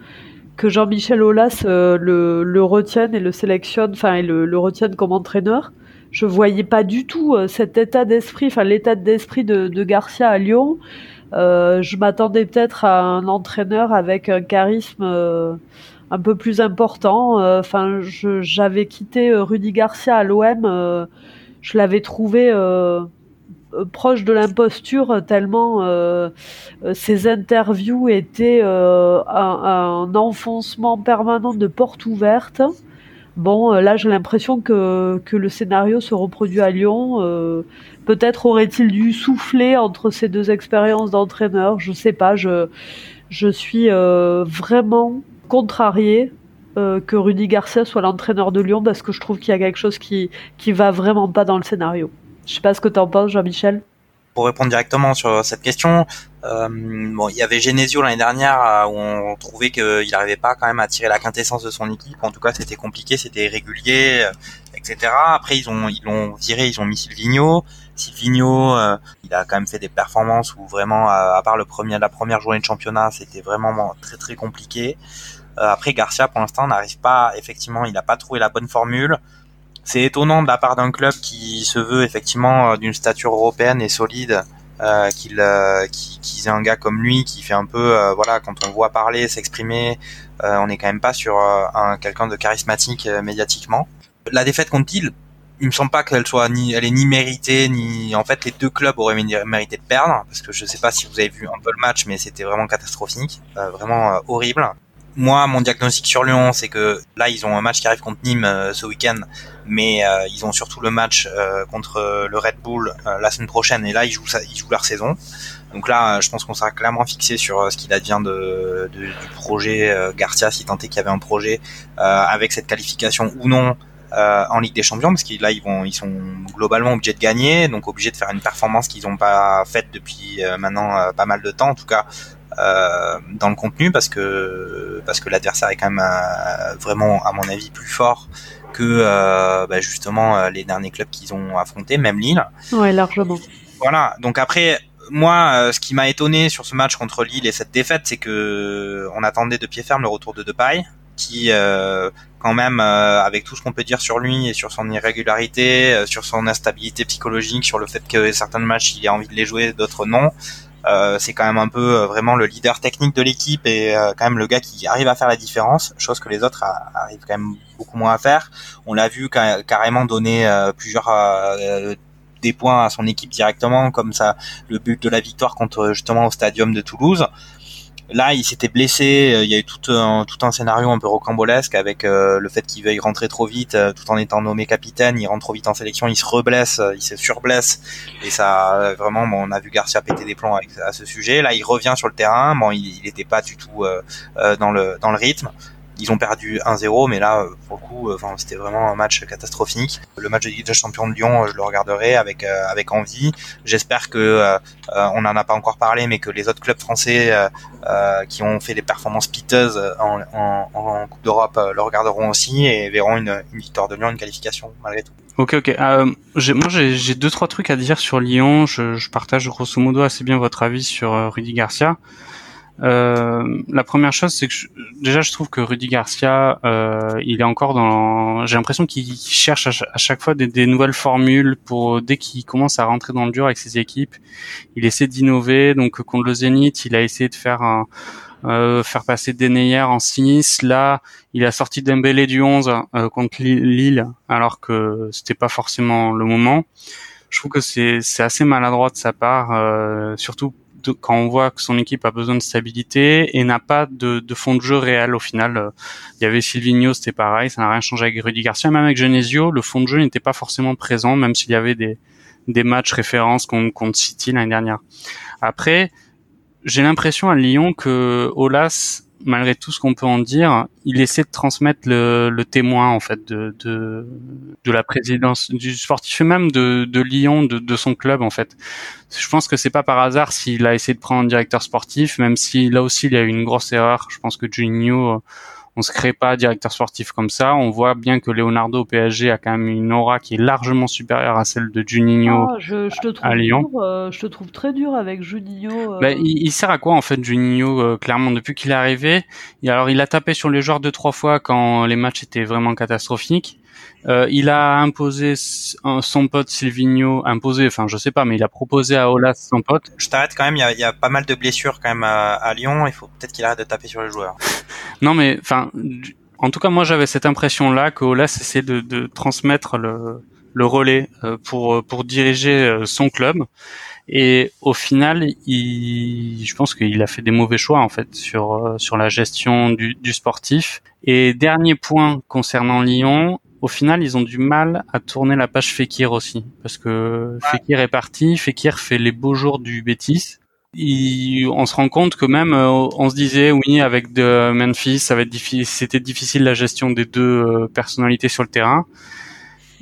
que Jean-Michel Aulas euh, le, retienne et le sélectionne, enfin, le, retienne comme entraîneur. Je voyais pas du tout cet état d'esprit, enfin l'état d'esprit de, Garcia à Lyon. je m'attendais peut-être à un entraîneur avec un charisme un peu plus important. Enfin, j'avais quitté Rudy Garcia à l'OM. je l'avais trouvé proche de l'imposture tellement euh, euh, ces interviews étaient un, enfoncement permanent de porte ouverte. Bon, là j'ai l'impression que, que le scénario se reproduit à Lyon. Peut-être aurait-il dû souffler entre ces deux expériences d'entraîneur. Je sais pas. Je je suis vraiment contrariée que Rudy Garcia soit l'entraîneur de Lyon parce que je trouve qu'il y a quelque chose qui qui va vraiment pas dans le scénario. Je sais pas ce que tu en penses, Jean-Michel pour répondre directement sur cette question, euh, bon, il y avait Genesio l'année dernière euh, où on trouvait qu'il n'arrivait pas quand même à tirer la quintessence de son équipe. En tout cas, c'était compliqué, c'était irrégulier, euh, etc. Après, ils ont ils l'ont viré, ils ont mis Silvino. Silvino, euh, il a quand même fait des performances où vraiment, à, part le premier la première journée de championnat, c'était vraiment très très compliqué. après, Garcia, pour l'instant, n'arrive pas. Effectivement, il n'a pas trouvé la bonne formule c'est étonnant de la part d'un club qui se veut effectivement euh, d'une stature européenne et solide euh, qu'il euh, ait un gars comme lui qui fait un peu euh, voilà quand on voit parler s'exprimer on n'est quand même pas sur un quelqu'un de charismatique médiatiquement. La défaite contre Lille il me semble pas qu'elle soit ni elle est ni méritée ni en fait les deux clubs auraient mérité de perdre parce que je sais pas si vous avez vu un peu le match mais c'était vraiment catastrophique vraiment horrible. Moi, mon diagnostic sur Lyon, c'est que là, ils ont un match qui arrive contre Nîmes euh, ce week-end, mais euh, ils ont surtout le match euh, contre le Red Bull la semaine prochaine, et là, ils jouent, ils jouent leur saison. Donc là, je pense qu'on sera clairement fixé sur ce qu'il advient de, de, du projet Garcia, si tant est qu'il y avait un projet avec cette qualification ou non en Ligue des Champions, parce que là, ils vont, ils sont globalement obligés de gagner, donc obligés de faire une performance qu'ils n'ont pas faite depuis maintenant pas mal de temps, en tout cas euh, dans le contenu. Parce que parce que l'adversaire est quand même euh, vraiment à mon avis plus fort que euh, bah, justement les derniers clubs qu'ils ont affrontés, même Lille. Ouais, largement. Voilà. Donc après, moi, ce qui m'a étonné sur ce match contre Lille et cette défaite, c'est que on attendait de pied ferme le retour de Depay, qui quand même, avec tout ce qu'on peut dire sur lui et sur son irrégularité, sur son instabilité psychologique, sur le fait que certains matchs il a envie de les jouer, d'autres non, euh, c'est quand même un peu euh, vraiment le leader technique de l'équipe et euh, quand même le gars qui arrive à faire la différence, chose que les autres arrivent quand même beaucoup moins à faire. On l'a vu carrément donner plusieurs des points à son équipe directement, comme ça le but de la victoire contre justement au Stadium de Toulouse. Là, il s'était blessé. Euh, il y a eu tout un, tout un scénario un peu rocambolesque avec euh, le fait qu'il veuille rentrer trop vite, euh, tout en étant nommé capitaine. Il rentre trop vite en sélection, il se reblesse, il se surblesse, et ça vraiment, bon, on a vu Garcia péter des plombs à ce sujet. Là, il revient sur le terrain. Bon, il n'était pas du tout dans le dans le rythme. Ils ont perdu 1-0, mais là, pour le coup, enfin, c'était vraiment un match catastrophique. Le match de Ligue des Champions de Lyon, je le regarderai avec avec envie. J'espère que on n'en a pas encore parlé, mais que les autres clubs français euh, qui ont fait des performances piteuses en, Coupe d'Europe euh, le regarderont aussi et verront une, victoire de Lyon, une qualification malgré tout. Ok, ok. Euh, moi, j'ai deux trois trucs à dire sur Lyon. Je, partage grosso modo assez bien votre avis sur euh, Rudy Garcia. Euh, la première chose, c'est que déjà, je trouve que Rudy Garcia, euh, il est encore dans. J'ai l'impression qu'il cherche à, chaque fois des, des, nouvelles formules pour dès qu'il commence à rentrer dans le dur avec ses équipes, il essaie d'innover. Donc contre le Zénith, il a essayé de faire euh, faire passer Deneyer en 6. Là, il a sorti Dembélé du 11 euh, contre Lille, alors que c'était pas forcément le moment. Je trouve que c'est assez maladroit de sa part, euh, quand on voit que son équipe a besoin de stabilité et n'a pas de, de, fond de jeu réel au final. Euh, il y avait Silvino, c'était pareil, ça n'a rien changé avec Rudy Garcia. Même avec Genesio, le fond de jeu n'était pas forcément présent, même s'il y avait des, des matchs références contre City l'année dernière. Après, j'ai l'impression à Lyon que Olas malgré tout ce qu'on peut en dire, il essaie de transmettre le, le témoin en fait de, de, de la présidence du sportif et même de, de Lyon, de, de son club en fait. Je pense que c'est pas par hasard s'il a essayé de prendre un directeur sportif, même si là aussi il y a eu une grosse erreur. Je pense que Juninho on se crée pas directeur sportif comme ça. On voit bien que Leonardo au PSG a quand même une aura qui est largement supérieure à celle de Juninho ah, je, je te trouve à Lyon. Euh, je te trouve très dur avec Juninho. Euh... Bah, il, sert à quoi en fait Juninho euh, Clairement depuis qu'il est arrivé, et alors il a tapé sur les joueurs deux trois fois quand les matchs étaient vraiment catastrophiques. Euh, il a imposé son pote Silvino, imposé, enfin je sais pas, mais il a proposé à Olas son pote. Je t'arrête quand même, il y a, y a, pas mal de blessures quand même à, Lyon, il faut peut-être qu'il arrête de taper sur les joueurs. non mais enfin, en tout cas moi j'avais cette impression-là que Olas essayait de, de transmettre le, le relais euh, pour pour diriger euh, son club. Et au final, il, je pense qu'il a fait des mauvais choix en fait sur euh, sur la gestion du, du sportif. Et dernier point concernant Lyon, au final, ils ont du mal à tourner la page Fekir aussi, parce que Fekir est parti, Fekir fait les beaux jours du Bétis. on se rend compte que même, on se disait oui, avec de Memphis, ça va être difficile, c'était difficile la gestion des deux personnalités sur le terrain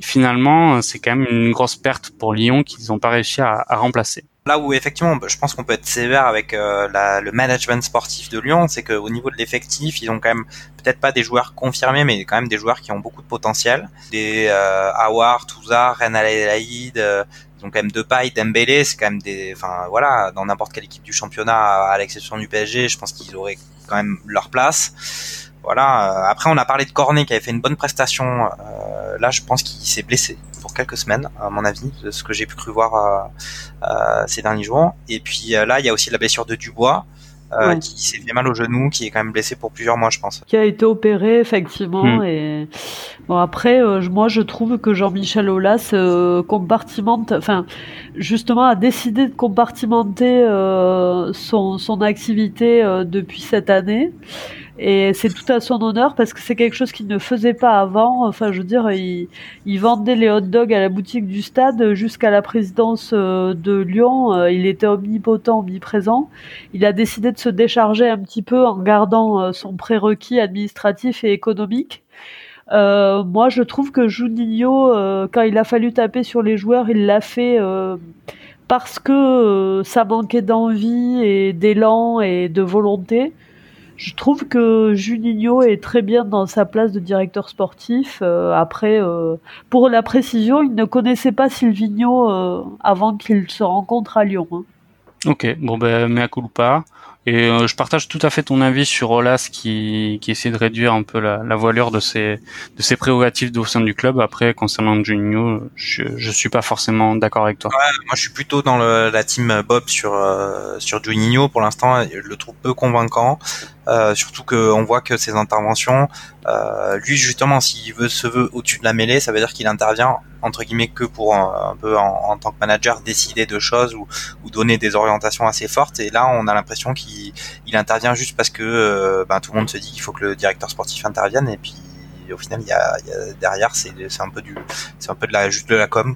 finalement, c'est quand même une grosse perte pour Lyon qu'ils n'ont pas réussi à, remplacer. Là où effectivement, je pense qu'on peut être sévère avec euh, le management sportif de Lyon, c'est qu'au niveau de l'effectif, ils ont quand même peut-être pas des joueurs confirmés, mais quand même des joueurs qui ont beaucoup de potentiel. Des euh, Awar, Touza, Ren Alaïd, euh, ils ont quand même pailles, Dembélé, c'est quand même des, enfin voilà, dans n'importe quelle équipe du championnat, à l'exception du PSG, je pense qu'ils auraient quand même leur place. Voilà. Euh, après, on a parlé de Cornet qui avait fait une bonne prestation. Euh, là, je pense qu'il s'est blessé pour quelques semaines, à mon avis, de ce que j'ai pu cru voir euh, ces derniers jours. Et puis là, il y a aussi la blessure de Dubois. qui s'est fait mal au genou, qui est quand même blessé pour plusieurs mois, je pense. Qui a été opéré effectivement. Hmm. Et bon après, moi je trouve que Jean-Michel Aulas compartimente, enfin justement a décidé de compartimenter son, son activité depuis cette année. Et c'est tout à son honneur parce que c'est quelque chose qu'il ne faisait pas avant. Enfin, je veux dire, il, vendait les hot dogs à la boutique du stade jusqu'à la présidence euh, de Lyon. Euh, il était omnipotent, omniprésent. Il a décidé de se décharger un petit peu en gardant euh, son prérequis administratif et économique. Moi, je trouve que Juninho, quand il a fallu taper sur les joueurs, il l'a fait parce que ça manquait d'envie et d'élan et de volonté. Je trouve que Juninho est très bien dans sa place de directeur sportif. Euh, après, euh, pour la précision, il ne connaissait pas Silvino euh, avant qu'il se rencontre à Lyon. Hein. Ok, bon ben, mea culpa. Et euh, je partage tout à fait ton avis sur Olas qui, qui essaie de réduire un peu la, la voilure de ses, de ses prérogatives au sein du club. Après, concernant Juninho, je, je suis pas forcément d'accord avec toi. Ouais, moi, je suis plutôt dans le, la team Bob sur, euh, sur Juninho. Pour l'instant, je le trouve peu convaincant. Euh, surtout qu'on voit que ses interventions, euh, lui justement, s'il veut se veut au-dessus de la mêlée, ça veut dire qu'il intervient entre guillemets que pour un, peu en, tant que manager décider de choses ou, ou, donner des orientations assez fortes. Et là, on a l'impression qu'il il intervient juste parce que euh, ben, tout le monde se dit qu'il faut que le directeur sportif intervienne. Et puis au final, il y a, il y a derrière, c'est un peu du, c'est un peu de la juste de la com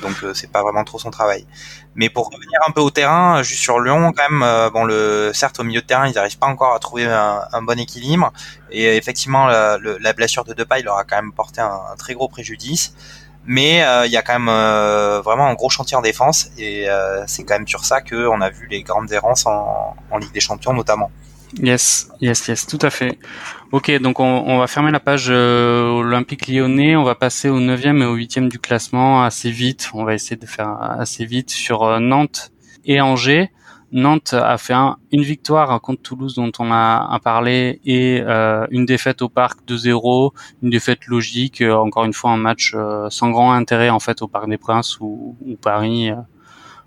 donc euh, c'est pas vraiment trop son travail. Mais pour revenir un peu au terrain, euh, juste sur Lyon, quand même, euh, bon, le, certes au milieu de terrain, ils n'arrivent pas encore à trouver un, bon équilibre, et effectivement, la, blessure de Depay leur a quand même porté un, très gros préjudice. Mais il y a quand même vraiment un gros chantier en défense, et c'est quand même sur ça qu'on a vu les grandes errances en, en Ligue des Champions notamment. Yes, yes, yes, tout à fait. Ok, donc on, va fermer la page euh, olympique lyonnais, on va passer au 9e et au 8e du classement assez vite. On va essayer de faire assez vite sur euh, Nantes et Angers. Nantes a fait une victoire contre Toulouse dont on a, parlé et euh, une défaite au parc 2-0, une défaite logique, encore une fois un match sans grand intérêt en fait au Parc des Princes où, où Paris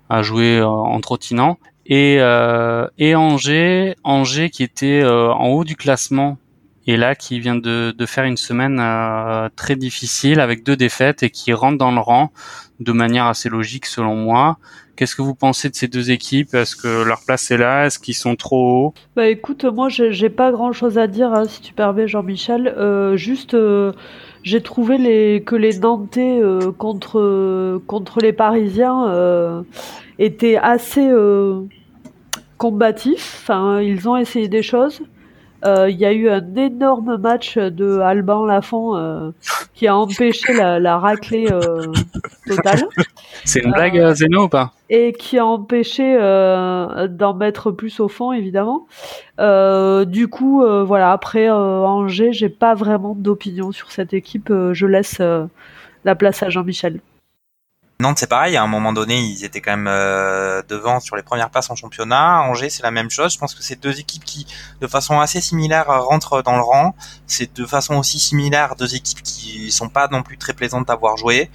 a joué en trottinant et, euh, et Angers, Angers qui était euh, en haut du classement et là qui vient de, faire une semaine euh, très difficile avec deux défaites et qui rentre dans le rang de manière assez logique selon moi. Qu'est-ce que vous pensez de ces deux équipes? Est-ce que leur place est là? Est-ce qu'ils sont trop hauts? Bah écoute, moi j'ai pas grand-chose à dire hein, si tu permets Jean-Michel. Euh, juste, euh, j'ai trouvé que les Nantais contre contre les Parisiens étaient assez combatifs. Enfin, ils ont essayé des choses. Euh, il y a eu un énorme match de Alban Lafont euh, qui a empêché la, la raclée euh, totale. C'est une blague, Zeno, ou pas? Et qui a empêché d'en mettre plus au fond, évidemment. du coup, voilà, après Angers, j'ai pas vraiment d'opinion sur cette équipe. je laisse la place à Jean-Michel. Nantes, c'est pareil. À un moment donné, ils étaient quand même euh, devant sur les premières places en championnat. Angers, c'est la même chose. Je pense que c'est deux équipes qui, de façon assez similaire, rentrent dans le rang. C'est de façon aussi similaire deux équipes qui sont pas non plus très plaisantes à voir jouer.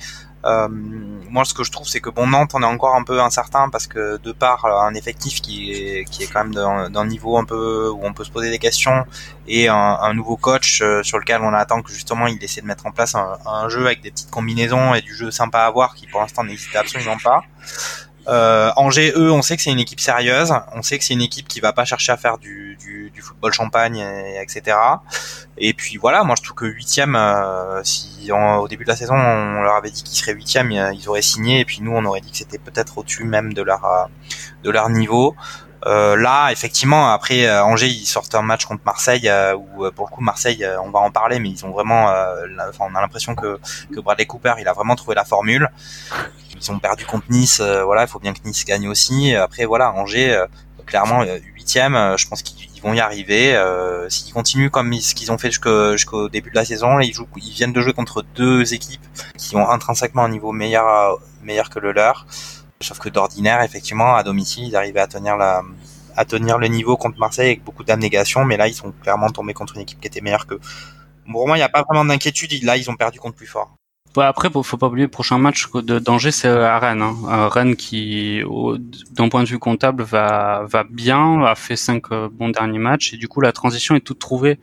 Euh, moi, ce que je trouve, c'est que bon, Nantes, on est encore un peu incertain parce que de par un effectif qui est qui est quand même d'un niveau un peu où on peut se poser des questions et un, nouveau coach euh, sur lequel on attend que justement il essaie de mettre en place un, un, jeu avec des petites combinaisons et du jeu sympa à voir qui pour l'instant n'existe absolument pas. Euh, Angers, eux, on sait que c'est une équipe sérieuse. On sait que c'est une équipe qui va pas chercher à faire du, football champagne, et, etc. Et puis voilà, moi je trouve que huitième, euh, si au début de la saison on leur avait dit qu'ils seraient huitième, ils auraient signé. Et puis nous, on aurait dit que c'était peut-être au-dessus même de leur de leur niveau. Euh, là, effectivement, après euh, Angers, ils sortent un match contre Marseille euh, où pour le coup Marseille, on va en parler, mais ils ont vraiment, on a l'impression que, que Bradley Cooper, il a vraiment trouvé la formule. Ils ont perdu contre Nice, voilà, il faut bien que Nice gagne aussi. Après, voilà, Angers, clairement huitième, je pense qu'ils vont y arriver. S'ils continuent comme ce qu'ils ont fait jusqu'au début de la saison, ils, jouent, ils viennent de jouer contre deux équipes qui ont intrinsèquement un niveau meilleur, meilleur que le leur. Sauf que d'ordinaire, effectivement, à domicile, ils arrivaient à tenir la, à tenir le niveau contre Marseille avec beaucoup d'abnégation, mais là, ils sont clairement tombés contre une équipe qui était meilleure que. Pour moi, il n'y a pas vraiment d'inquiétude. Là, ils ont perdu contre plus fort. Ouais, après, faut pas oublier le prochain match de danger, c'est à Rennes. Hein. Rennes qui, d'un point de vue comptable, va bien, a fait cinq euh, bons derniers matchs et du coup la transition est toute trouvée.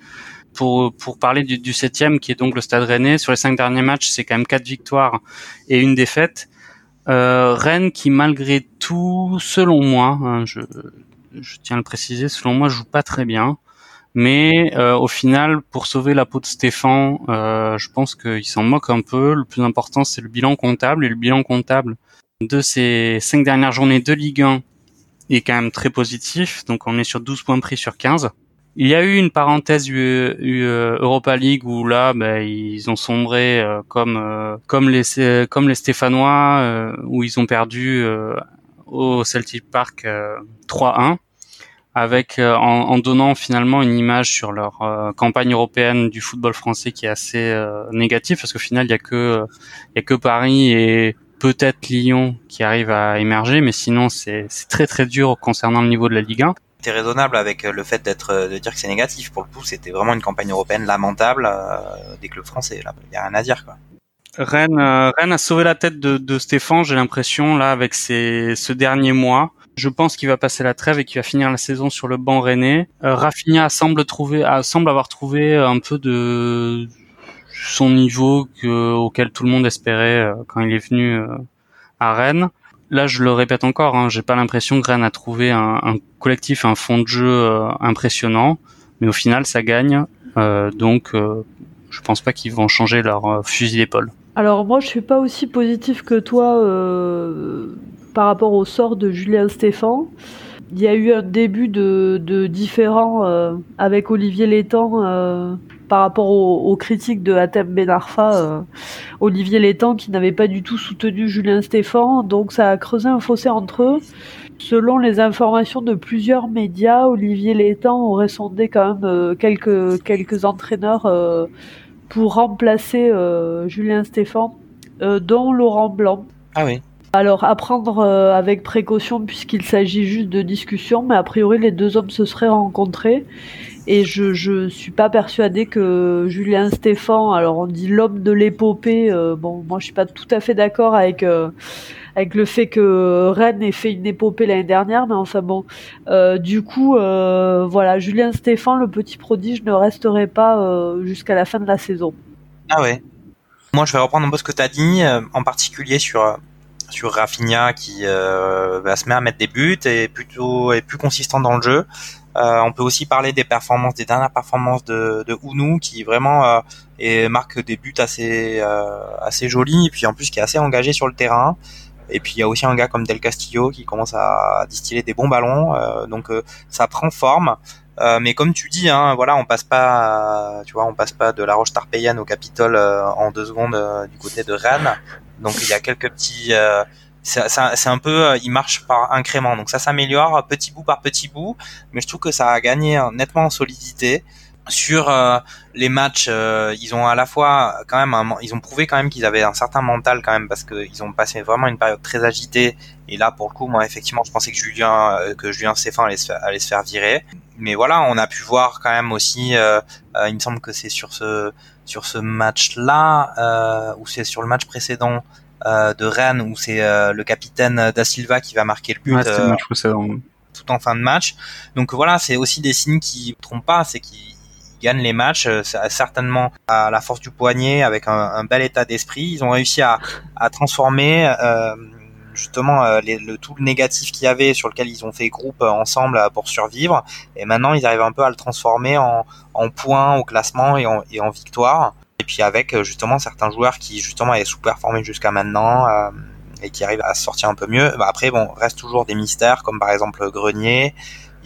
Pour parler du, septième, qui est donc le Stade Rennais, sur les cinq derniers matchs, c'est quand même quatre victoires et une défaite. Euh, Rennes qui malgré tout, selon moi, hein, je, je tiens à le préciser, selon moi, joue pas très bien. Mais euh, au final, pour sauver la peau de Stéphane, euh, je pense qu'il s'en moque un peu. Le plus important, c'est le bilan comptable. Et le bilan comptable de ces cinq dernières journées de Ligue 1 est quand même très positif. Donc on est sur 12 points pris sur 15. Il y a eu une parenthèse euh, Europa League où là, ben, ils ont sombré euh, comme euh, comme les comme les Stéphanois où ils ont perdu au Celtic Park 3-1 avec en, donnant finalement une image sur leur campagne européenne du football français qui est assez négative parce qu'au final il y a que il y a que Paris et peut-être Lyon qui arrivent à émerger mais sinon c'est très très dur concernant le niveau de la Ligue 1 c'était raisonnable avec euh, le fait d'être euh, de dire que c'est négatif. Pour le coup, c'était vraiment une campagne européenne lamentable euh, des clubs français. Là, il y a rien à dire quoi. Rennes, Rennes a sauvé la tête de, de Stéphane, j'ai l'impression là avec ces, ce dernier mois. Je pense qu'il va passer la trêve et qu'il va finir la saison sur le banc rennais. Rafinha semble trouver, semble avoir trouvé un peu de son niveau que, auquel tout le monde espérait quand il est venu à Rennes là, je le répète encore, hein, j'ai pas l'impression que Rennes a trouvé un, collectif, un fond de jeu euh, impressionnant, mais au final, ça gagne. Euh, donc, euh, je pense pas qu'ils vont changer leur euh, fusil d'épaule. Alors moi, je suis pas aussi positif que toi par rapport au sort de Julien Stéphan. Il y a eu un début de, de différent avec Olivier Létang par rapport aux, critiques de Hatem Benarfa, euh, Olivier Létang qui n'avait pas du tout soutenu Julien Stéphan, donc ça a creusé un fossé entre eux. Selon les informations de plusieurs médias, Olivier Létang aurait sondé quand même euh, quelques, quelques entraîneurs euh, pour remplacer Julien Stéphan, dont Laurent Blanc. Ah oui. Alors à prendre avec précaution puisqu'il s'agit juste de discussion, mais a priori les deux hommes se seraient rencontrés et je je suis pas persuadée que Julien Stéphan, alors on dit l'homme de l'épopée, euh, bon moi je suis pas tout à fait d'accord avec euh, avec le fait que Rennes ait fait une épopée l'année dernière, mais enfin bon, euh, du coup voilà Julien Stéphan, le petit prodige, ne resterait pas jusqu'à la fin de la saison. Ah ouais. Moi je vais reprendre un peu ce que tu as dit, en particulier sur sur Rafinha qui va se mettre à mettre des buts et plutôt est plus consistant dans le jeu. Euh, on peut aussi parler des performances, des dernières performances de, de Ounou, qui vraiment euh, marque des buts assez euh, assez jolis, et puis en plus qui est assez engagé sur le terrain. Et puis il y a aussi un gars comme Del Castillo qui commence à distiller des bons ballons, donc ça prend forme. mais comme tu dis, hein, voilà, on passe pas, tu vois, on passe pas de la Roche Tarpeyenne au Capitole en deux secondes du côté de Rennes. Donc il y a quelques petits c'est un peu, euh, il marche par incrément. Donc ça s'améliore petit bout par petit bout, mais je trouve que ça a gagné nettement en solidité. Sur euh, les matchs, euh, ils ont à la fois quand même, ils ont prouvé quand même qu'ils avaient un certain mental quand même parce qu'ils ont passé vraiment une période très agitée. Et là, pour le coup, moi effectivement, je pensais que Julien, que Julien Stéphane allait se, faire, allait se faire virer. Mais voilà, on a pu voir quand même aussi. il me semble que c'est sur ce sur ce match-là ou c'est sur le match précédent euh, de Rennes où c'est euh, le capitaine Da Silva qui va marquer le but euh, tout en fin de match. Donc voilà, c'est aussi des signes qui ne trompent pas, c'est qu'ils gagnent les matchs certainement à la force du poignet avec un, bel état d'esprit. Ils ont réussi à, transformer justement le, tout le négatif qu'il y avait sur lequel ils ont fait groupe ensemble pour survivre. Et maintenant, ils arrivent un peu à le transformer en, en points au classement et en, et en victoire. Et puis avec justement certains joueurs qui justement avaient sous-performé jusqu'à maintenant et qui arrivent à sortir un peu mieux. Bah, après, bon, reste toujours des mystères comme par exemple Grenier.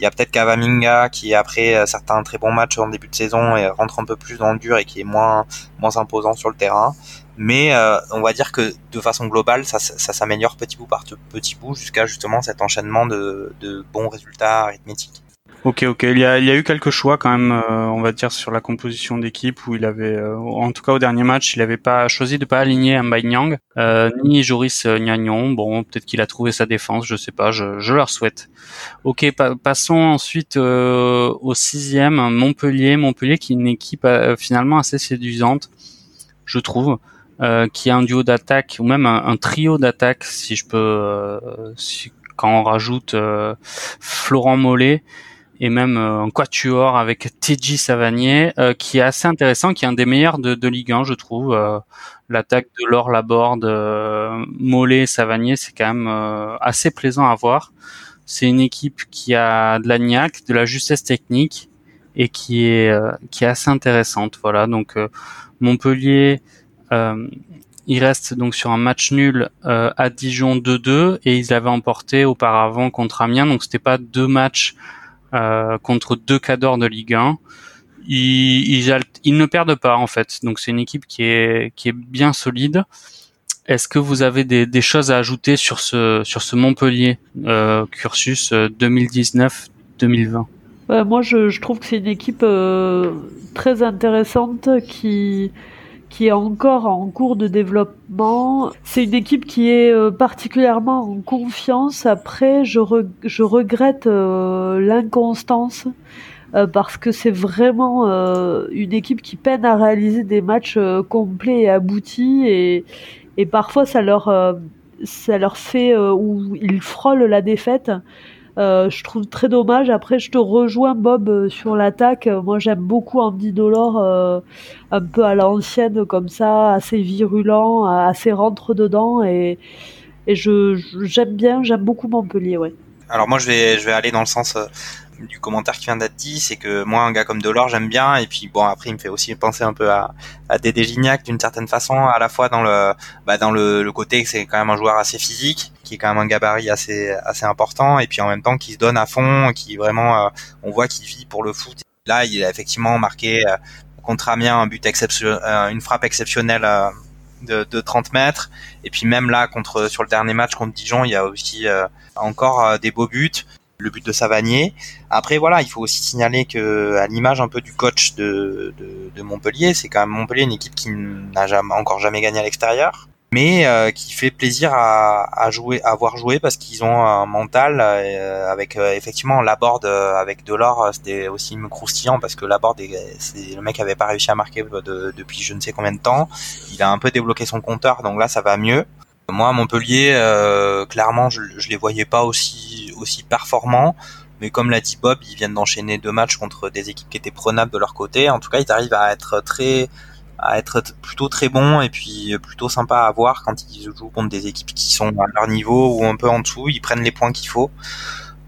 Il y a peut-être Kavaminga qui après euh, certains très bons matchs en début de saison et rentre un peu plus dans le dur et qui est moins moins imposant sur le terrain. Mais euh, on va dire que de façon globale, ça, ça s'améliore petit bout par petit bout jusqu'à justement cet enchaînement de, de bons résultats arithmétiques. Ok, ok. Il y a, il y a eu quelques choix quand même, euh, on va dire, sur la composition d'équipe où il avait, euh, en tout cas au dernier match, il n'avait pas choisi de pas aligner Mbai Nyang euh, ni Joris Nyagnon. Bon, peut-être qu'il a trouvé sa défense, je sais pas. Je, leur souhaite. Ok, passons ensuite au sixième, Montpellier. Montpellier qui est une équipe finalement assez séduisante, je trouve. qui a un duo d'attaque ou même un, trio d'attaque si je peux quand on rajoute Florent Mollet et même euh, quatuor avec TJ Savanier euh, qui est assez intéressant, qui est un des meilleurs de, de Ligue 1, je trouve. Euh, l'attaque de Laure Laborde, Mollet, Savanier, c'est quand même assez plaisant à voir. C'est une équipe qui a de la niaque, de la justesse technique et qui est qui est assez intéressante. Voilà, donc Montpellier. il reste donc sur un match nul à Dijon 2-2 et ils avaient emporté auparavant contre Amiens, donc c'était pas deux matchs euh, contre deux cadors de Ligue 1. Ils, ne perdent pas en fait, donc c'est une équipe qui est qui est bien solide. Est-ce que vous avez des, choses à ajouter sur ce sur ce Montpellier euh, cursus 2019-2020 euh, Moi, je, trouve que c'est une équipe très intéressante qui qui est encore en cours de développement. C'est une équipe qui est euh, particulièrement en confiance. Après, je, je regrette euh, l'inconstance euh, parce que c'est vraiment une équipe qui peine à réaliser des matchs complets et aboutis et, et parfois ça leur ça leur fait où ils frôlent la défaite. Euh, je trouve très dommage. Après, je te rejoins Bob euh, sur l'attaque. Moi, j'aime beaucoup Andy Dolor, euh, un peu à l'ancienne comme ça, assez virulent, assez rentre dedans, et, et je j'aime bien, j'aime beaucoup Montpellier, ouais. Alors moi, je vais je vais aller dans le sens du commentaire qui vient d'être dit, c'est que moi, un gars comme Delors, j'aime bien. Et puis bon, après, il me fait aussi penser un peu à, à Dédé Gignac d'une certaine façon, à la fois dans le, bah, dans le, côté que c'est quand même un joueur assez physique, qui est quand même un gabarit assez, assez important, et puis en même temps qui se donne à fond, qui vraiment, euh, on voit qu'il vit pour le foot. Là, il a effectivement marqué euh, contre Amiens un but exceptionnel, euh, une frappe exceptionnelle. De, de, 30 mètres et puis même là contre sur le dernier match contre Dijon il y a aussi encore des beaux buts le but de Savanier. Après voilà, il faut aussi signaler que à l'image un peu du coach de, de, Montpellier, c'est quand même Montpellier une équipe qui n'a jamais encore jamais gagné à l'extérieur, mais euh, qui fait plaisir à, à jouer, à voir jouer parce qu'ils ont un mental euh, avec euh, effectivement Laborde avec Delors, c'était aussi croustillant parce que Laborde, c'est le mec avait pas réussi à marquer depuis je ne sais combien de temps. Il a un peu débloqué son compteur, donc là ça va mieux. Moi, Montpellier, clairement, je, je les voyais pas aussi aussi performants. Mais comme l'a dit Bob, ils viennent d'enchaîner deux matchs contre des équipes qui étaient prenables de leur côté. En tout cas, ils arrivent à être très, à être plutôt très bons et puis plutôt sympa à voir quand ils jouent contre des équipes qui sont à leur niveau ou un peu en dessous. Ils prennent les points qu'il faut.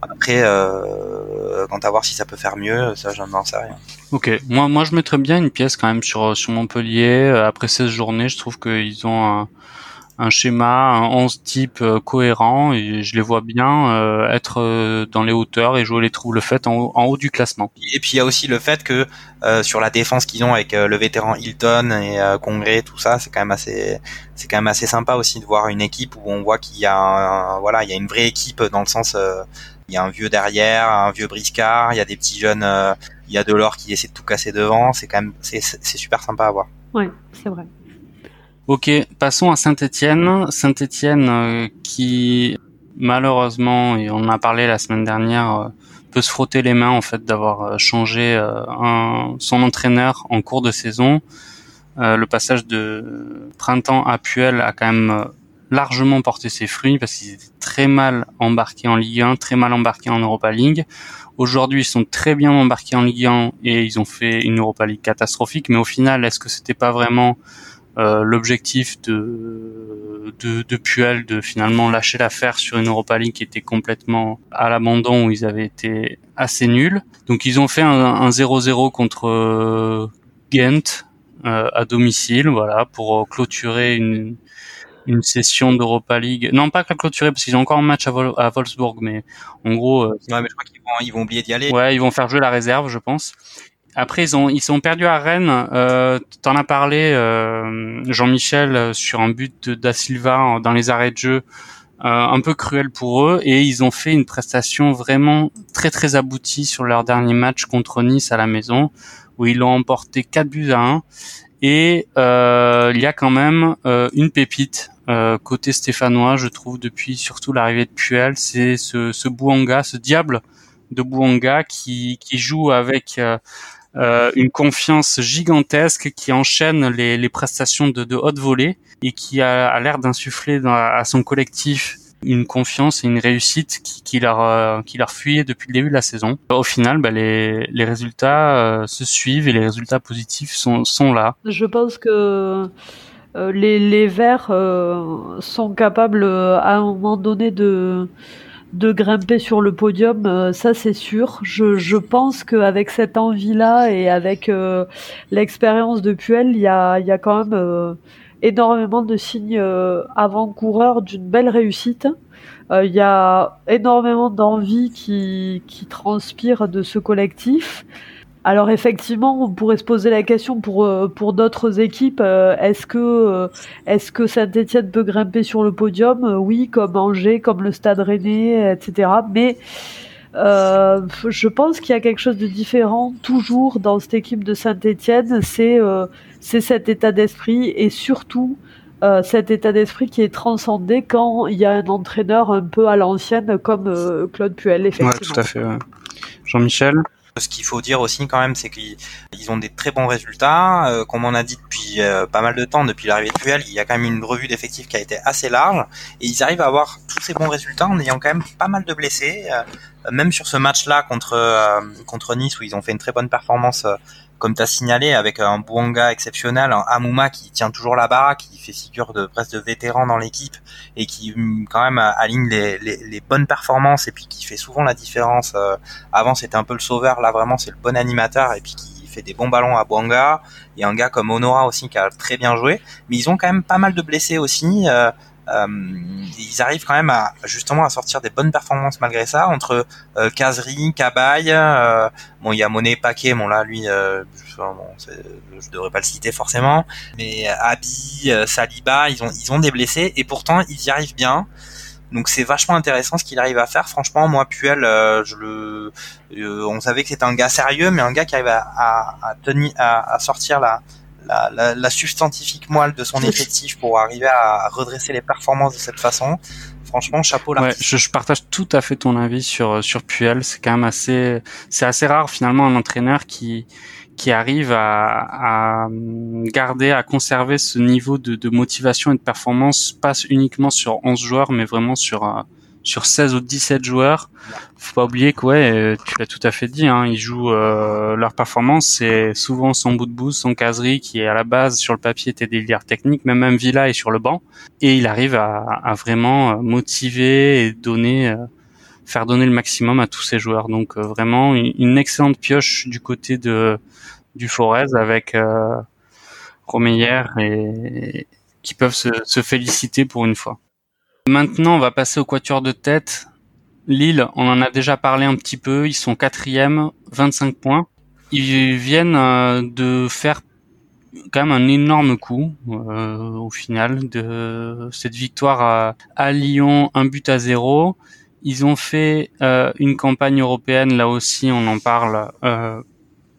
Après, euh, quant à voir si ça peut faire mieux, ça, j'en sais rien. Ok, moi, moi, je mettrais bien une pièce quand même sur sur Montpellier. Après 16 journées, je trouve qu'ils ont un un schéma, un 11 type euh, cohérent et je les vois bien euh, être euh, dans les hauteurs et jouer les trous le fait en, haut du classement. Et puis il y a aussi le fait que sur la défense qu'ils ont avec le vétéran Hilton et Congrès, tout ça, c'est quand même assez, c'est quand même assez sympa aussi de voir une équipe où on voit qu'il y a, voilà, il y a une vraie équipe dans le sens, il y a un vieux derrière, un vieux briscard, il y a des petits jeunes, il y a Delors qui essaie de tout casser devant, c'est quand même, c'est super sympa à voir. Ouais, c'est vrai. Ok, passons à Saint-Étienne. Saint-Étienne euh, qui malheureusement, et on en a parlé la semaine dernière, euh, peut se frotter les mains en fait d'avoir euh, changé son entraîneur en cours de saison. le passage de printemps à Puel a quand même largement porté ses fruits parce qu'ils étaient très mal embarqués en Ligue 1, très mal embarqués en Europa League. Aujourd'hui, ils sont très bien embarqués en Ligue 1 et ils ont fait une Europa League catastrophique. Mais au final, est-ce que c'était pas vraiment l'objectif de de, de Puel de finalement lâcher l'affaire sur une Europa League qui était complètement à l'abandon où ils avaient été assez nuls. Donc ils ont fait un 0-0 contre euh, Ghent euh, à domicile, voilà, pour clôturer une, une session d'Europa League. Non, pas clôturer parce qu'ils ont encore un match à, à Wolfsburg, mais en gros. Euh, ouais, mais je crois qu'ils vont, ils vont oublier d'y aller. Ouais, ils vont faire jouer la réserve, je pense. Après, ils ont ils sont perdus à Rennes. Euh, T'en as parlé, euh, Jean-Michel, sur un but da Silva dans les arrêts de jeu, euh, un peu cruel pour eux, et ils ont fait une prestation vraiment très très aboutie sur leur dernier match contre Nice à la maison, où ils l'ont emporté 4 buts à 1. Et euh, il y a quand même une pépite côté stéphanois, je trouve, depuis surtout l'arrivée de Puel, c'est ce, ce Bouanga, ce diable de Bouanga qui, joue avec euh, une confiance gigantesque, qui enchaîne les, les prestations de, de, haute volée et qui a, a l'air d'insuffler à son collectif une confiance et une réussite qui, qui leur euh, qui leur fuyait depuis le début de la saison. Au final, bah, les, les résultats euh, se suivent et les résultats positifs sont, sont là. Je pense que euh, les, les Verts sont capables à un moment donné de de grimper sur le podium, euh, ça c'est sûr. Je, pense qu'avec cette envie-là et avec euh, l'expérience de Puel, il y a, quand même euh, énormément de signes avant-coureurs d'une belle réussite. Il y a énormément d'envie qui transpire de ce collectif. Alors effectivement, on pourrait se poser la question pour euh, pour d'autres équipes, euh, est-ce que euh, est-ce que Saint-Étienne peut grimper sur le podium? Oui, comme Angers, comme le Stade Rennais, etc. Mais je pense qu'il y a quelque chose de différent toujours dans cette équipe de Saint-Étienne, c'est c'est cet état d'esprit et surtout cet état d'esprit qui est transcendé quand il y a un entraîneur un peu à l'ancienne comme Claude Puel, effectivement. Ouais, tout à fait. Jean-Michel? Ce qu'il faut dire aussi quand même, c'est qu'ils ont des très bons résultats. Euh, comme on a dit depuis euh, pas mal de temps, depuis l'arrivée de Puel, il y a quand même une revue d'effectifs qui a été assez large. Et ils arrivent à avoir tous ces bons résultats en ayant quand même pas mal de blessés. Euh, même sur ce match-là contre, contre Nice, où ils ont fait une très bonne performance comme tu as signalé, avec un Bouanga exceptionnel, un Amouma qui tient toujours la barre, qui fait figure de presque de vétéran dans l'équipe et qui mm, quand même aligne les, bonnes performances et puis qui fait souvent la différence. Euh, avant c'était un peu le sauveur, là vraiment c'est le bon animateur et puis qui fait des bons ballons à Bouanga. Il y a un gars comme Honora aussi qui a très bien joué, mais ils ont quand même pas mal de blessés aussi. Euh, ils arrivent quand même à justement à sortir des bonnes performances malgré ça entre euh, Kazri, Cabaye, euh, bon il y a Monet Paquet, bon là lui euh, bon, je devrais pas le citer forcément, mais Abi, euh, Saliba, ils ont ils ont des blessés et pourtant ils y arrivent bien. Donc c'est vachement intéressant ce qu'il arrive à faire. Franchement, moi Puel, je le, on savait que c'était un gars sérieux, mais un gars qui arrive à, à, à tenir, à, à sortir la, la, la, la, substantifique moelle de son effectif pour arriver à redresser les performances de cette façon. Franchement, chapeau là. Ouais, je, je, partage tout à fait ton avis sur sur Puel. C'est quand même assez, c'est assez rare finalement un entraîneur qui qui arrive à, à, garder, à conserver ce niveau de, de, motivation et de performance, pas uniquement sur 11 joueurs, mais vraiment sur euh, sur 16 ou 17 joueurs. Faut pas oublier que ouais, euh, tu l'as tout à fait dit, hein, ils jouent euh, leur performance, c'est souvent son bout de bout, son caserie qui est à la base sur le papier était des leaders techniques, même même Villa est sur le banc et il arrive à, à vraiment euh, motiver et donner faire donner le maximum à tous ses joueurs. Donc vraiment une, excellente pioche du côté de du Forez avec euh, Romeyer et qui peuvent se, se féliciter pour une fois. Maintenant, on va passer au quatuor de tête. Lille, on en a déjà parlé un petit peu. Ils sont quatrième, 25 points. Ils viennent euh, de faire quand même un énorme coup euh, au final de cette victoire à, Lyon, un but à zéro. Ils ont fait euh, une campagne européenne, là aussi on en parle,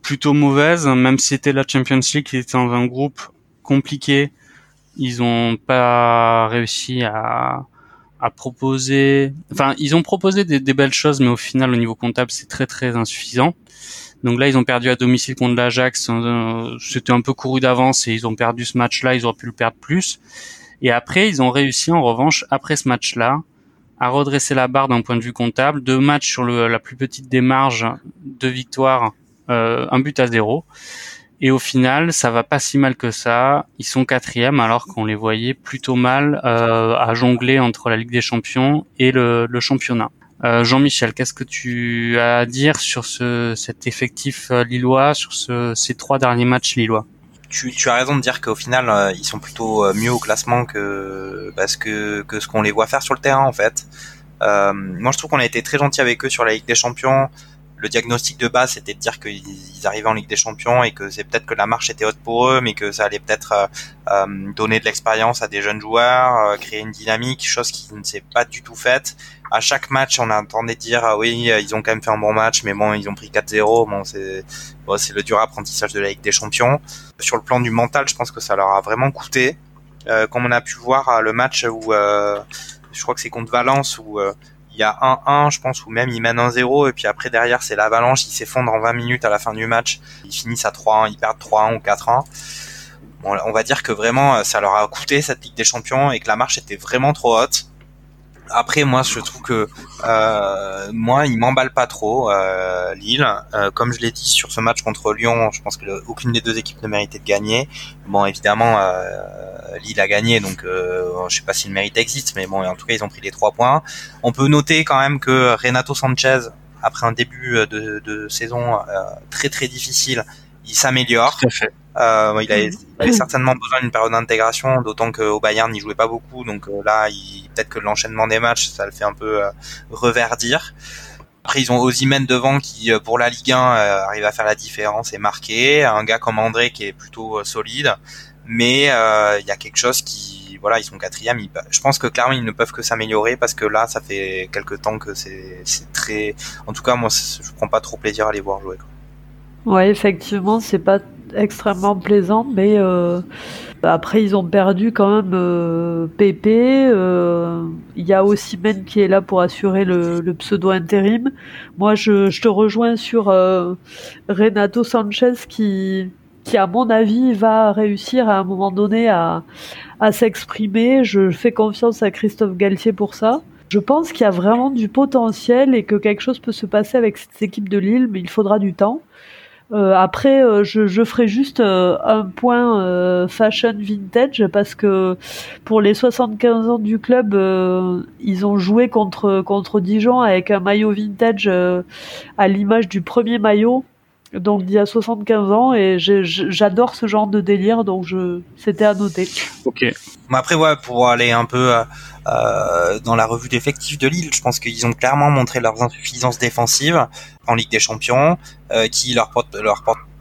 plutôt mauvaise, même si c'était la Champions League qui était dans un groupe compliqué. Ils ont pas réussi à, à proposer, enfin ils ont proposé des, belles choses, mais au final au niveau comptable c'est très très insuffisant. Donc là ils ont perdu à domicile contre l'Ajax, euh, c'était un peu couru d'avance et ils ont perdu ce match-là, ils auraient pu le perdre plus. Et après ils ont réussi en revanche après ce match-là à redresser la barre d'un point de vue comptable, deux matchs sur le, la plus petite des marges, deux victoires, euh, un but à zéro. Et au final, ça va pas si mal que ça. Ils sont quatrième alors qu'on les voyait plutôt mal euh, à jongler entre la Ligue des Champions et le, le championnat. Euh, Jean-Michel, qu'est-ce que tu as à dire sur ce, cet effectif euh, lillois, sur ce, ces trois derniers matchs lillois? Tu, tu, as raison de dire qu'au final, euh, ils sont plutôt mieux au classement que parce que, que ce qu'on les voit faire sur le terrain en fait. Euh, moi, je trouve qu'on a été très gentil avec eux sur la Ligue des Champions le diagnostic de base c'était de dire qu'ils arrivaient en Ligue des Champions et que c'est peut-être que la marche était haute pour eux, mais que ça allait peut-être euh, euh, donner de l'expérience à des jeunes joueurs, euh, créer une dynamique, chose qui ne s'est pas du tout faite. À chaque match, on entendait dire ah oui, ils ont quand même fait un bon match, mais bon, ils ont pris 4-0. Bon, c'est bon, c'est le dur apprentissage de la Ligue des Champions. Sur le plan du mental, je pense que ça leur a vraiment coûté. comme on a pu voir le match où je crois que c'est contre Valence où il y a 1-1, je pense, ou même ils mènent 1-0, et puis après derrière c'est l'avalanche, ils s'effondrent en 20 minutes à la fin du match, ils finissent à 3-1, ils perdent 3-1 ou 4-1. Bon, on va dire que vraiment ça leur a coûté cette Ligue des Champions et que la marche était vraiment trop haute. Après, moi, je trouve que euh, moi, il m'emballe pas trop euh, Lille. Euh, comme je l'ai dit sur ce match contre Lyon, je pense que aucune des deux équipes ne méritait de gagner. Bon, évidemment, euh, Lille a gagné, donc euh, je sais pas si le mérite existe, mais bon, en tout cas, ils ont pris les trois points. On peut noter quand même que Renato Sanchez, après un début de, de saison très très difficile, il s'améliore. Euh, il, avait, il certainement besoin d'une période d'intégration, d'autant qu'au Bayern il jouait pas beaucoup, donc euh, là peut-être que l'enchaînement des matchs ça le fait un peu euh, reverdir. Après ils ont Osimhen devant qui euh, pour la Ligue 1 arrive à faire la différence et marquer, un gars comme André qui est plutôt solide, mais il y a quelque chose qui voilà ils sont quatrième, je pense que clairement ils ne peuvent que s'améliorer parce que là ça fait quelque temps que c'est très, en tout cas moi je prends pas trop plaisir à les voir jouer. Ouais effectivement c'est pas extrêmement plaisant, mais euh, après ils ont perdu quand même euh, Pépé. Euh, il y a aussi Ben qui est là pour assurer le, pseudo intérim. Moi, je, te rejoins sur Renato Sanchez qui, qui, à mon avis, va réussir à un moment donné à, à s'exprimer. Je fais confiance à Christophe Galtier pour ça. Je pense qu'il y a vraiment du potentiel et que quelque chose peut se passer avec cette équipe de Lille, mais il faudra du temps. Euh, après, euh, je, je, ferai juste euh, un point fashion vintage parce que pour les 75 ans du club, ils ont joué contre contre Dijon avec un maillot vintage à l'image du premier maillot donc d'il y a 75 ans et j'adore ce genre de délire donc c'était à noter. Ok. après ouais pour aller un peu euh, dans la revue d'effectifs de Lille, je pense qu'ils ont clairement montré leurs insuffisances défensives en Ligue des Champions, euh, qui leur portent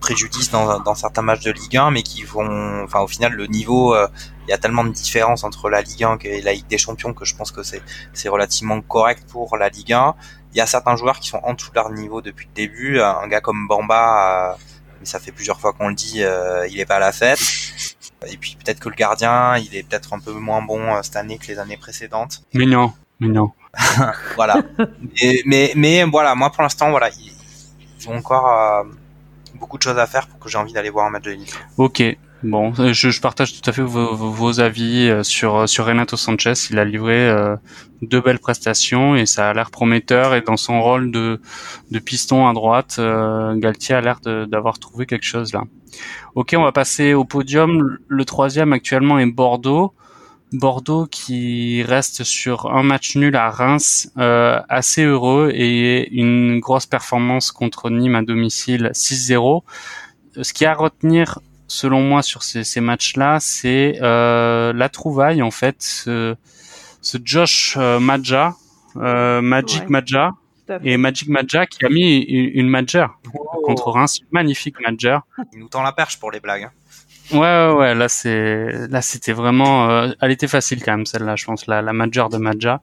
préjudice dans, certains matchs de Ligue 1, mais qui vont, enfin au final le niveau, euh, il y a tellement de différence entre la Ligue 1 et la Ligue des Champions que je pense que c'est relativement correct pour la Ligue 1 il y a certains joueurs qui sont en dessous de leur niveau depuis le début. Un gars comme Bamba, euh, mais ça fait plusieurs fois qu'on le dit, euh, il est pas à la fête. Et puis peut-être que le gardien, il est peut-être un peu moins bon euh, cette année que les années précédentes. Mais non, mais non. voilà. mais, mais, mais voilà, moi pour l'instant, voilà, ils, ont encore beaucoup de choses à faire pour que j'ai envie d'aller voir un match de Ligue. Ok. Bon, je, je, partage tout à fait vos, vos, avis euh, sur sur Renato Sanchez. Il a livré euh, deux belles prestations et ça a l'air prometteur. Et dans son rôle de de piston à droite, euh, Galtier a l'air d'avoir trouvé quelque chose là. Ok, on va passer au podium. Le troisième actuellement est Bordeaux. Bordeaux qui reste sur un match nul à Reims, euh, assez heureux et une grosse performance contre Nîmes à domicile 6-0. Ce qui a à retenir selon moi sur ces, ces matchs-là, c'est euh, la trouvaille en fait, ce, ce Josh euh, Maja, euh, Magic Maja et Magic Maja qui a mis une, une Major contre Reims, magnifique Major. Il nous tend la perche pour les blagues. Hein. Ouais, ouais, ouais, là c'est, là c'était vraiment, euh, elle était facile quand même celle-là, je pense, la, la Major de Maja.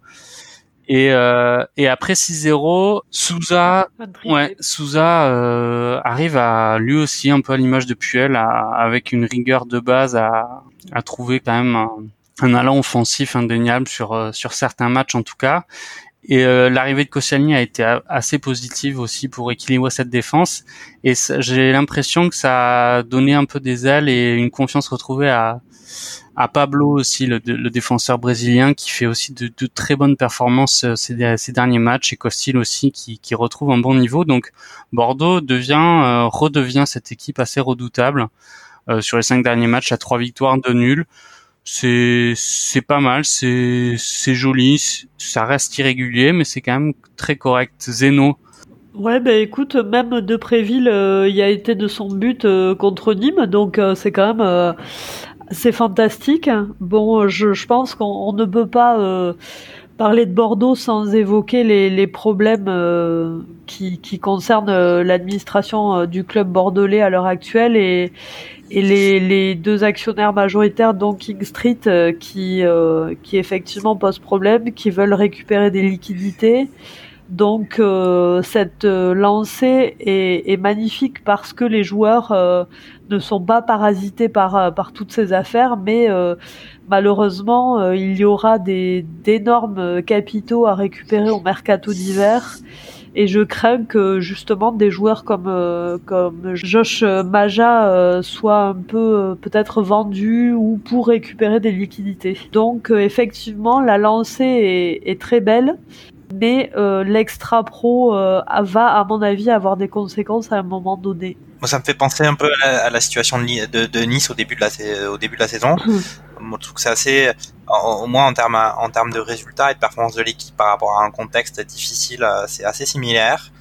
Et, euh, et après 6-0, Souza, ouais, Souza euh, arrive à lui aussi un peu à l'image de Puel, avec une rigueur de base à, à trouver quand même un, un allant offensif indéniable sur euh, sur certains matchs en tout cas. Et euh, l'arrivée de Koscielny a été assez positive aussi pour équilibrer cette défense. Et j'ai l'impression que ça a donné un peu des ailes et une confiance retrouvée à, à Pablo aussi, le, le défenseur brésilien, qui fait aussi de, de très bonnes performances euh, ces, ces, derniers matchs, et Costil aussi, qui, qui, retrouve un bon niveau. Donc Bordeaux devient, euh, redevient cette équipe assez redoutable euh, sur les cinq derniers matchs à trois victoires, deux nuls c'est c'est pas mal, c'est c'est joli, ça reste irrégulier, mais c'est quand même très correct. Zeno. Ouais, ben écoute, même de Préville, euh, il a été de son but euh, contre Nîmes, donc euh, c'est quand même c'est fantastique. Bon, je, je pense qu'on ne peut pas parler de Bordeaux sans évoquer les, les problèmes qui, qui concernent l'administration du club bordelais à l'heure actuelle et et les, les, deux actionnaires majoritaires, dont King Street, euh, qui, euh, qui effectivement posent problème, qui veulent récupérer des liquidités. Donc euh, cette lancée est, est, magnifique parce que les joueurs ne sont pas parasités par, par toutes ces affaires, mais malheureusement il y aura des d'énormes capitaux à récupérer au mercato d'hiver et je crains que justement des joueurs comme euh, comme Josh Maja euh, soient un peu euh, peut-être vendus ou pour récupérer des liquidités. Donc effectivement, la lancée est très belle, mais l'extra pro va à mon avis avoir des conséquences à un moment donné. Moi, ça me fait penser un peu à la, situation de, de, Nice au début de la, au début de la saison. Moi, je trouve que c'est assez, au moins en termes, en termes de résultats et de performance de l'équipe par rapport à un contexte difficile, euh, c'est assez similaire.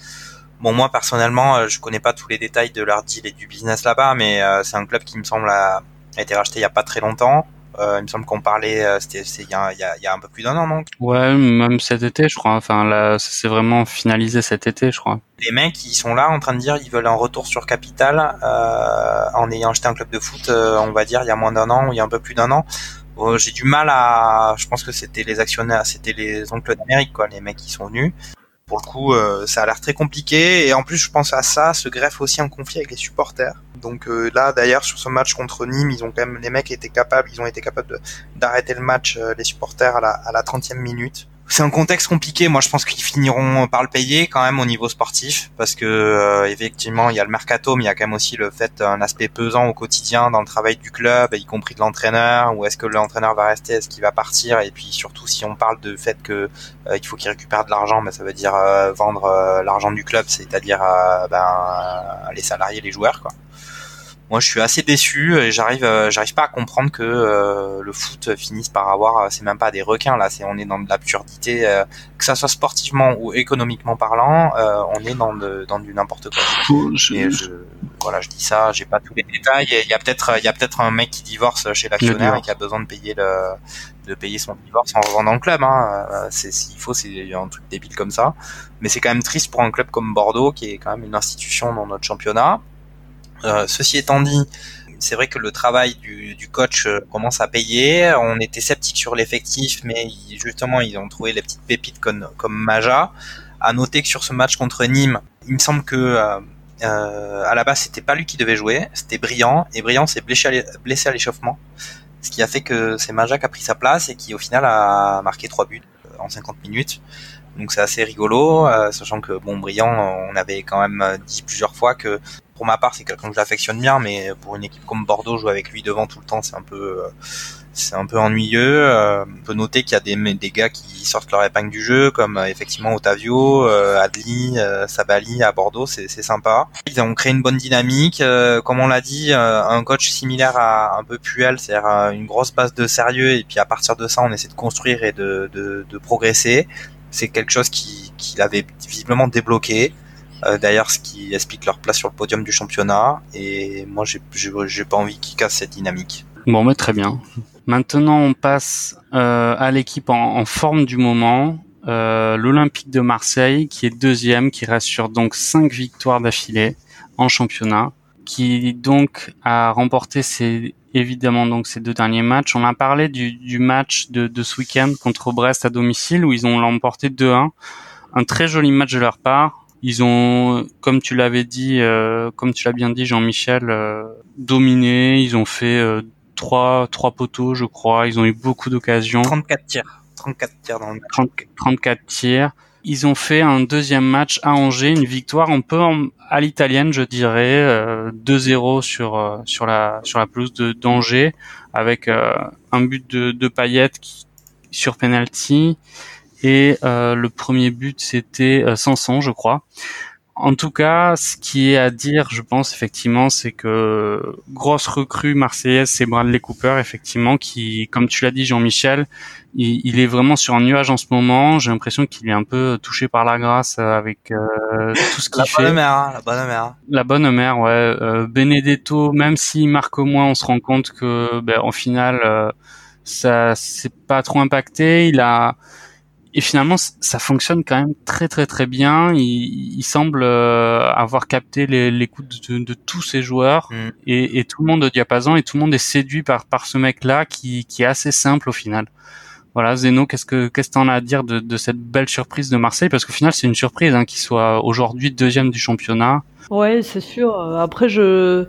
Bon, moi personnellement, euh, je connais pas tous les détails de leur deal et du business là-bas, mais euh, c'est un club qui me semble a, a été racheté il y a pas très longtemps. Euh, il me semble qu'on parlait, euh, c'était il y a, y, a, y a, un peu plus d'un an, non? Ouais, même cet été, je crois. Enfin, là, c'est vraiment finalisé cet été, je crois. Les mecs, ils sont là en train de dire ils veulent un retour sur capital euh, en ayant acheté un club de foot, euh, on va dire, il y a moins d'un an ou il y a un peu plus d'un an. J'ai du mal à, je pense que c'était les actionnaires, c'était les oncles d'Amérique, quoi, les mecs qui sont venus pour le coup, euh, ça a l'air très compliqué. Et en plus, je pense à ça, se greffe aussi un conflit avec les supporters. Donc euh, là, d'ailleurs, sur ce match contre Nîmes, ils ont quand même les mecs étaient capables, ils ont été capables d'arrêter le match, euh, les supporters à la, à la 30e minute c'est un contexte compliqué. Moi, je pense qu'ils finiront par le payer quand même au niveau sportif, parce que euh, effectivement, il y a le mercato, mais il y a quand même aussi le fait un aspect pesant au quotidien dans le travail du club, y compris de l'entraîneur. Ou est-ce que l'entraîneur va rester, est-ce qu'il va partir? Et puis surtout, si on parle de fait que euh, il faut qu'il récupère de l'argent, ben, ça veut dire euh, vendre l'argent du club, c'est-à-dire ben, les salariés, les joueurs, quoi moi je suis assez déçu et j'arrive euh, j'arrive pas à comprendre que euh, le foot finisse par avoir euh, c'est même pas des requins là c'est on est dans de l'absurdité que ça soit sportivement ou économiquement parlant on est dans de, dans du n'importe quoi. Je, voilà je dis ça j'ai pas tous les détails il y a peut-être il y a peut-être un mec qui divorce chez l'actionnaire et qui a besoin de payer le de payer son divorce en revendant le club hein. c'est s'il faut c'est un truc débile comme ça. Mais c'est quand même triste pour un club comme Bordeaux qui est quand même une institution dans notre championnat. euh, ceci étant dit, c'est vrai que le travail du, du, coach euh, commence à payer. On était sceptique sur l'effectif, mais justement, ils ont trouvé les petites pépites comme, comme Maja. À noter que sur ce match contre Nîmes, il me semble que euh, euh à la base, c'était pas lui qui devait jouer, c'était Brillant, et Brillant s'est blessé à l'échauffement, ce qui a fait que c'est Maja qui a pris sa place et qui au final a marqué trois buts en 50 minutes. Donc c'est assez rigolo, sachant que bon, Brillant, on avait quand même dit plusieurs fois que pour ma part, c'est quelqu'un que j'affectionne bien, mais pour une équipe comme Bordeaux, jouer avec lui devant tout le temps, c'est un peu, euh, c'est un peu ennuyeux. Euh, on peut noter qu'il y a des, gars qui sortent leur épingle du jeu, comme euh, effectivement Otavio, Adli, Sabali à Bordeaux, c'est sympa. Ils ont créé une bonne dynamique. comme on l'a dit, un coach similaire à un peu Puel, c'est-à-dire une grosse base de sérieux, et puis à partir de ça, on essaie de construire et de progresser. C'est quelque chose qui, qui l'avait visiblement débloqué. Euh, d'ailleurs, ce qui explique leur place sur le podium du championnat. Et moi, j'ai pas envie qu'ils cassent cette dynamique. Bon, mais très bien. Maintenant, on passe euh, à l'équipe en, en, forme du moment. Euh, L'Olympique de Marseille, qui est deuxième, qui reste sur donc cinq victoires d'affilée en championnat, qui donc a remporté ses évidemment donc ces deux derniers matchs. On a parlé du, du match de, de ce week-end contre Brest à domicile où ils ont l'emporté 2-1. Un très joli match de leur part ils ont, comme tu l'avais dit, euh, comme tu l'as bien dit, Jean-Michel, euh, dominé. Ils ont fait euh, trois trois poteaux, je crois. Ils ont eu beaucoup d'occasions. 34 tirs. 34 tirs dans le match. 34 tirs. Ils ont fait un deuxième match à Angers, une victoire un peu à l'italienne, je dirais, 2-0 sur sur la sur la pelouse de d'Angers avec un but de, de Payet qui, sur penalty et le premier but c'était Sanson, je crois. En tout cas, ce qui est à dire, je pense effectivement, c'est que grosse recrue marseillaise, c'est Bradley Cooper, effectivement, qui, comme tu l'as dit, Jean-Michel, il, est vraiment sur un nuage en ce moment. J'ai l'impression qu'il est un peu touché par la grâce avec euh, tout ce qu'il fait. La bonne mère, hein, la bonne mère. La bonne mère, ouais. Euh, Benedetto, même s'il marque moins, on se rend compte que, ben, au final, euh, ça c'est pas trop impacté. Il a et finalement ça fonctionne quand même très très très bien. Il, il semble euh, avoir capté l'écoute de, de, tous ses joueurs mm. et, et, tout le monde au diapason et tout le monde est séduit par par ce mec là qui, qui est assez simple au final. Voilà, Zeno, qu'est-ce que qu'est-ce que t'en as à dire de, de, cette belle surprise de Marseille? Parce qu'au final, c'est une surprise hein, qu'il soit aujourd'hui deuxième du championnat. Ouais, c'est sûr. Après, je,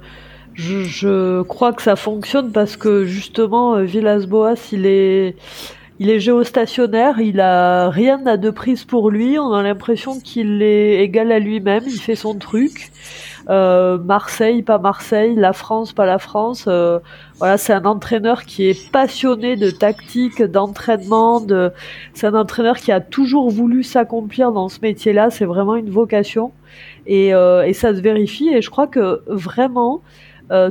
je, je crois que ça fonctionne parce que justement, Villas-Boas, il est il est géostationnaire, il a rien n'a de prise pour lui, on a l'impression qu'il est égal à lui-même, il fait son truc. Euh, Marseille, pas Marseille, la France, pas la France. Euh, voilà, c'est un entraîneur qui est passionné de tactique, d'entraînement. De... C'est un entraîneur qui a toujours voulu s'accomplir dans ce métier-là. C'est vraiment une vocation et, euh, et ça se vérifie. Et je crois que vraiment,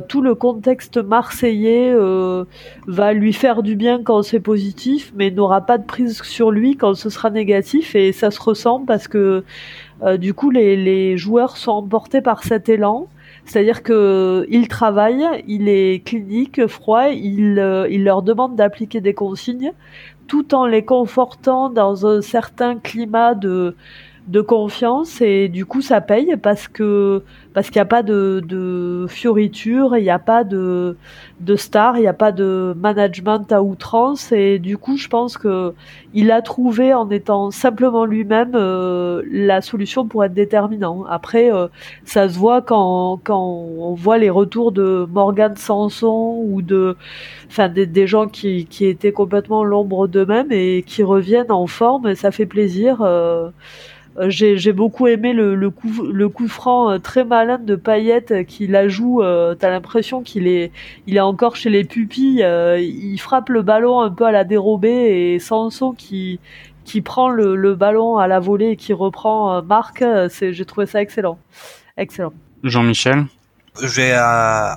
tout le contexte marseillais euh, va lui faire du bien quand c'est positif, mais n'aura pas de prise sur lui quand ce sera négatif. Et ça se ressent parce que euh, du coup, les, joueurs sont emportés par cet élan. C'est-à-dire que il travaille, il est clinique, froid, il, il leur demande d'appliquer des consignes, tout en les confortant dans un certain climat de de confiance et du coup ça paye parce que parce qu'il n'y a pas de, de fioriture, il n'y a pas de, de star, il n'y a pas de management à outrance et du coup je pense que il a trouvé en étant simplement lui-même euh, la solution pour être déterminant. Après euh, ça se voit quand, quand on voit les retours de Morgan Sanson ou de enfin des, des gens qui, qui étaient complètement l'ombre d'eux-mêmes et qui reviennent en forme et ça fait plaisir. Euh, euh, j'ai beaucoup aimé le, le, coup, le coup franc euh, très malin de Payette euh, qui la joue. T'as l'impression qu'il est, il est encore chez les pupilles. il frappe le ballon un peu à la dérobée et Sanson qui, qui prend le, le ballon à la volée et qui reprend Marc. J'ai trouvé ça excellent. Excellent. Jean-Michel? Je vais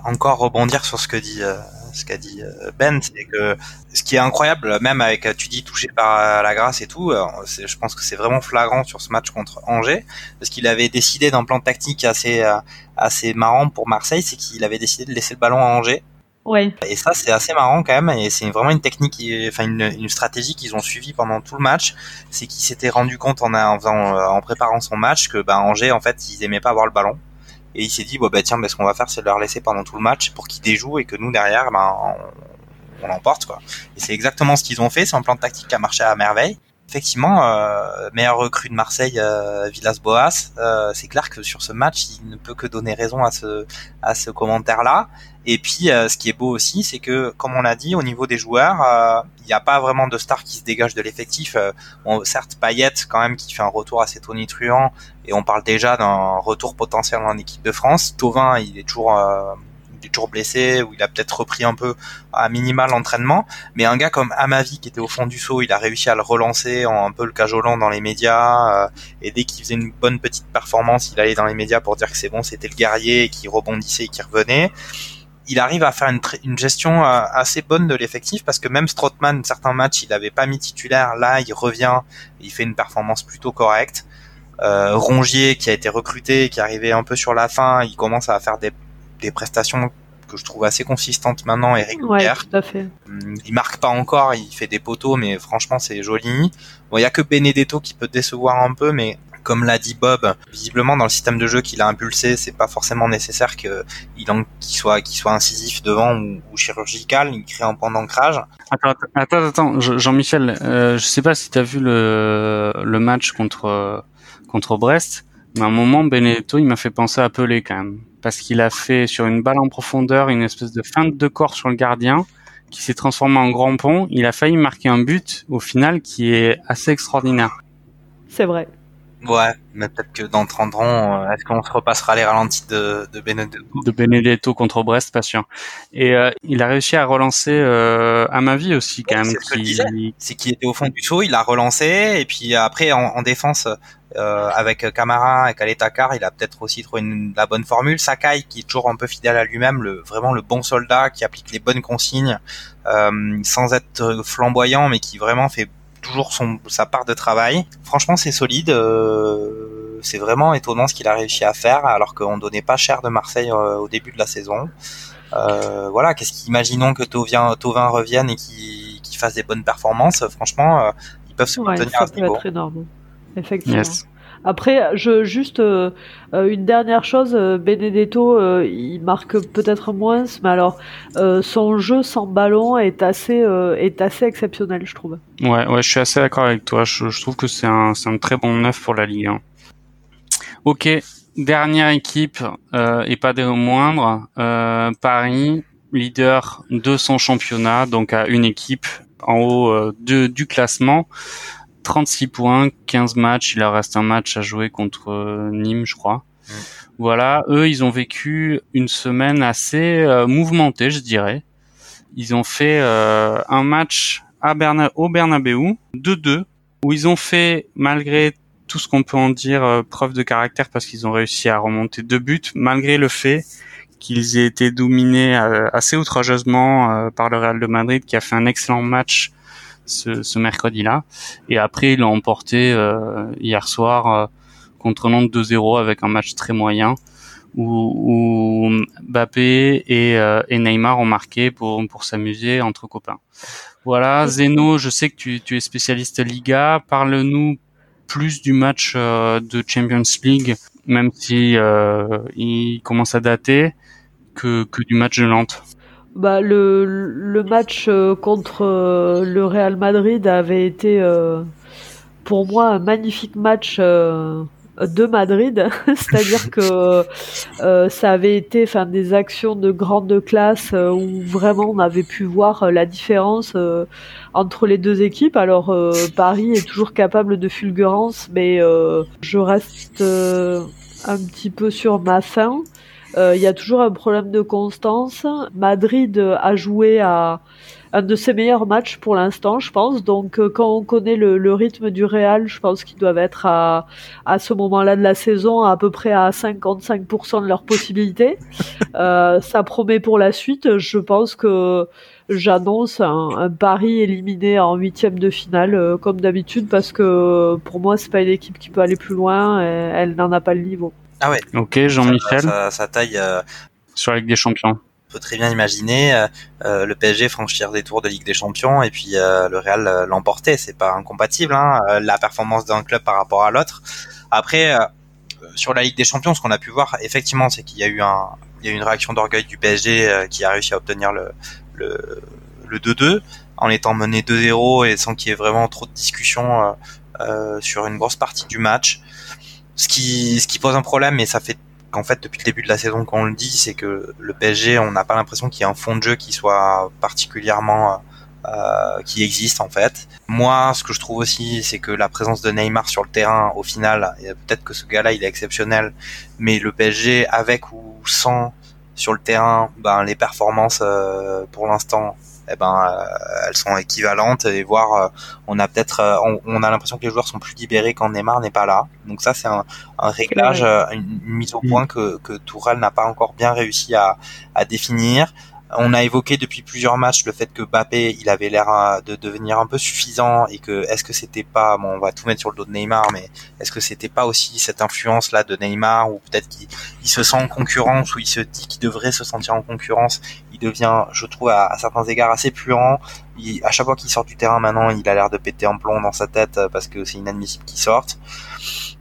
encore rebondir sur ce que dit ce qu'a dit euh, Ben, c'est que ce qui est incroyable, même avec, tu dis touché par la grâce et tout, euh, je pense que c'est vraiment flagrant sur ce match contre Angers, parce qu'il avait décidé d'un plan tactique assez euh, assez marrant pour Marseille, c'est qu'il avait décidé de laisser le ballon à Angers. Ouais. Et ça, c'est assez marrant quand même, et c'est vraiment une technique, enfin une, une stratégie qu'ils ont suivi pendant tout le match. C'est qu'ils s'étaient rendu compte en, en, en préparant son match que bah, Angers, en fait, ils aimaient pas avoir le ballon et il s'est dit bah tiens bah, ce qu'on va faire c'est de leur laisser pendant tout le match pour qu'ils déjouent et que nous derrière ben on, l'emporte quoi. Et c'est exactement ce qu'ils ont fait. C'est un plan de tactique qui a marché à merveille. Effectivement euh, meilleur recrue de Marseille euh, Villas-Boas euh, c'est clair que sur ce match il ne peut que donner raison à ce à ce commentaire là et puis, euh, ce qui est beau aussi, c'est que, comme on l'a dit, au niveau des joueurs, euh, il n'y a pas vraiment de stars qui se dégagent de l'effectif. Euh, certes, Payet, quand même, qui fait un retour assez tonitruant, et on parle déjà d'un retour potentiel en équipe de France. Tovin, il est toujours, il est toujours blessé, ou il a peut-être repris un peu à minimal l'entraînement. Mais un gars comme Amavi, qui était au fond du saut, il a réussi à le relancer en un peu le cajolant dans les médias. et dès qu'il faisait une bonne petite performance, il allait dans les médias pour dire que c'est bon, c'était le guerrier, qui rebondissait et qui revenait il arrive à faire une, une gestion euh, assez bonne de l'effectif parce que même Strootman, certains matchs, il n'avait pas mis titulaire. Là, il revient, il fait une performance plutôt correcte. Euh, Rongier, qui a été recruté, qui est arrivé un peu sur la fin, il commence à faire des, des prestations que je trouve assez consistantes maintenant et régulières. Ouais, tout à fait. Hum, il marque pas encore, il fait des poteaux, mais franchement, c'est joli. Bon, il y a que Benedetto qui peut décevoir un peu, mais comme l'a dit Bob, visiblement dans le système de jeu qu'il a impulsé, c'est pas forcément nécessaire qu'il soit qu'il soit incisif devant ou, chirurgical, il crée un point d'ancrage. Attends, attends, attends, Jean-Michel, euh, je sais pas si tu as vu le, le match contre contre Brest, mais à un moment Benedetto, il m'a fait penser à Pelé quand même parce qu'il a fait sur une balle en profondeur une espèce de feinte de corps sur le gardien qui s'est transformé en grand pont, il a failli marquer un but au final qui est assez extraordinaire. C'est vrai. Ouais, mais peut-être que dans 30 ans, euh, est-ce qu'on se repassera les ralentis de, de Benedetto De Benedetto contre Brest, pas sûr. Et euh, il a réussi à relancer euh, à ma vie aussi quand même. C'est qu'il était au fond du saut, il a relancé et puis après en, défense euh, avec Camara et Kaletakar, il a peut-être aussi trouvé une, la bonne formule. Sakai qui est toujours un peu fidèle à lui-même, le vraiment le bon soldat qui applique les bonnes consignes euh, sans être flamboyant, mais qui vraiment fait toujours son, sa part de travail. Franchement, c'est solide. Euh, c'est vraiment étonnant ce qu'il a réussi à faire, alors qu'on donnait pas cher de Marseille euh, au début de la saison. Euh, voilà, qu'est-ce qu'imaginons que Tovin, Tovin revienne et qu'il fasse des bonnes performances. Franchement, ils peuvent se maintenir à ce niveau. Être énorme. Effectivement. Après, je juste euh, euh, une dernière chose, euh, Benedetto, il marque peut-être moins, mais alors son jeu sans ballon est assez est assez exceptionnel, je trouve. Ouais, ouais, je suis assez d'accord avec toi. Je, trouve que c'est un un très bon neuf pour la Ligue. Ok, dernière équipe et pas des moindres, Paris, leader de son championnat, donc à une équipe en haut de, du classement. 36 points, 15 matchs, il leur reste un match à jouer contre euh, Nîmes, je crois. Mm. Voilà, eux, ils ont vécu une semaine assez euh, mouvementée, je dirais. Ils ont fait euh, un match à Berna au Bernabeu, 2-2, où ils ont fait, malgré tout ce qu'on peut en dire, preuve de caractère, parce qu'ils ont réussi à remonter deux buts, malgré le fait qu'ils aient été dominés assez outrageusement par le Real de Madrid, qui a fait un excellent match ce, ce mercredi-là. Et après, ils l'ont emporté euh, hier soir euh, contre Nantes 2-0 avec un match très moyen où, où Mbappé et, euh, et, Neymar ont marqué pour, pour s'amuser entre copains. Voilà, Zeno, je sais que tu, tu es spécialiste Liga. Parle-nous plus du match de Champions League, même si il commence à dater, que, que du match de Nantes bah, le, le match euh, contre euh, le Real Madrid avait été euh, pour moi un magnifique match de Madrid, c'est-à-dire que ça avait été enfin des actions de grande classe où vraiment on avait pu voir la différence entre les deux équipes. Alors Paris est toujours capable de fulgurance, mais je reste un petit peu sur ma faim. Euh, il y a toujours un problème de constance. Madrid a joué à un de ses meilleurs matchs pour l'instant, je pense. Donc, euh, quand on connaît le, rythme du Real, je pense qu'ils doivent être à, à ce moment-là de la saison à, peu près à 55% de leurs possibilités. Euh, ça promet pour la suite. Je pense que j'annonce un, un, pari éliminé en huitième de finale, comme d'habitude, parce que pour moi, c'est pas une équipe qui peut aller plus loin. elle n'en a pas le niveau. Ah ouais. Ok, Jean-Michel. Ça, taille. Euh, sur la Ligue des Champions. On peut très bien imaginer euh, euh, le PSG franchir des tours de Ligue des Champions et puis le Real l'emporter. C'est pas incompatible, hein, la performance d'un club par rapport à l'autre. Après, sur la Ligue des Champions, ce qu'on a pu voir, effectivement, c'est qu'il y a eu un, il y a eu une réaction d'orgueil du PSG qui a réussi à obtenir le le, le 2-2 en étant mené 2-0 et sans qu'il y ait vraiment trop de discussion sur une grosse partie du match. Ce qui, ce qui pose un problème, et ça fait qu'en fait depuis le début de la saison qu'on le dit, c'est que le PSG, on n'a pas l'impression qu'il y ait un fond de jeu qui soit particulièrement euh, qui existe en fait. Moi, ce que je trouve aussi, c'est que la présence de Neymar sur le terrain, au final, peut-être que ce gars-là, il est exceptionnel, mais le PSG, avec ou sans sur le terrain, ben les performances euh, pour l'instant eh ben euh, elles sont équivalentes et voir euh, on a peut-être euh, on, a l'impression que les joueurs sont plus libérés quand Neymar n'est pas là. Donc ça c'est un, un, réglage, une, mise au mm. point que que Tourelle n'a pas encore bien réussi à, à définir. On a évoqué depuis plusieurs matchs le fait que Mbappé, il avait l'air de devenir un peu suffisant et que est-ce que c'était pas, bon, on va tout mettre sur le dos de Neymar, mais est-ce que c'était pas aussi cette influence là de Neymar ou peut-être qu'il se sent en concurrence ou il se dit qu'il devrait se sentir en concurrence il devient, je trouve, à, certains égards assez puant. Il, à chaque fois qu'il sort du terrain maintenant, il a l'air de péter un plomb dans sa tête euh, parce que c'est inadmissible qu'il sorte.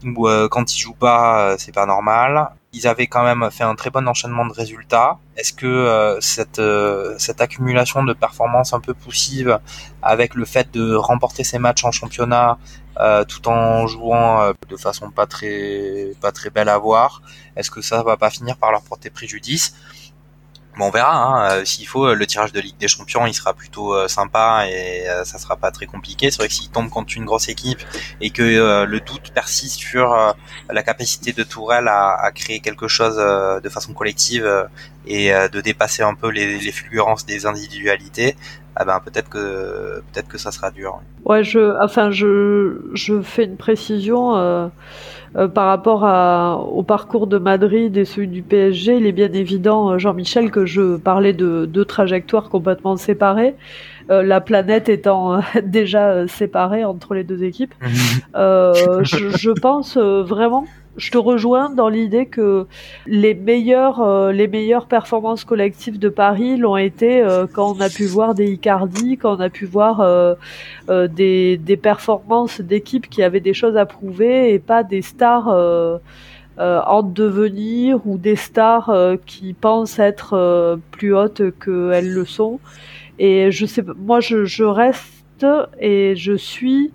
Ou euh, quand il joue pas, euh, c'est pas normal. Ils avaient quand même fait un très bon enchaînement de résultats. Est-ce que cette cette accumulation de performances un peu poussives, avec le fait de remporter ses matchs en championnat tout en jouant de façon pas très pas très belle à voir, est-ce que ça va pas finir par leur porter préjudice? Bon, on verra. Hein, euh, S'il faut, le tirage de Ligue des Champions, il sera plutôt euh, sympa et euh, ça sera pas très compliqué. C'est vrai que s'il tombe contre une grosse équipe et que le doute persiste sur la capacité de Tourelle à, à créer quelque chose de façon collective et de dépasser un peu les, les fulgurances des individualités, ah ben peut-être que peut-être que ça sera dur. Ouais, je, enfin, je, je fais une précision. Euh par rapport à, au parcours de Madrid et celui du PSG, il est bien évident, euh, Jean-Michel, que je parlais de deux trajectoires complètement séparées. Euh, la planète étant déjà séparée entre les deux équipes. je, je, pense vraiment je te rejoins dans l'idée que les meilleures, euh, les meilleures performances collectives de Paris l'ont été euh, quand on a pu voir des Icardi, quand on a pu voir euh, des, des, performances d'équipes qui avaient des choses à prouver et pas des stars en devenir ou des stars qui pensent être plus hautes qu'elles le sont. Et je sais, moi, je, je reste et je suis euh,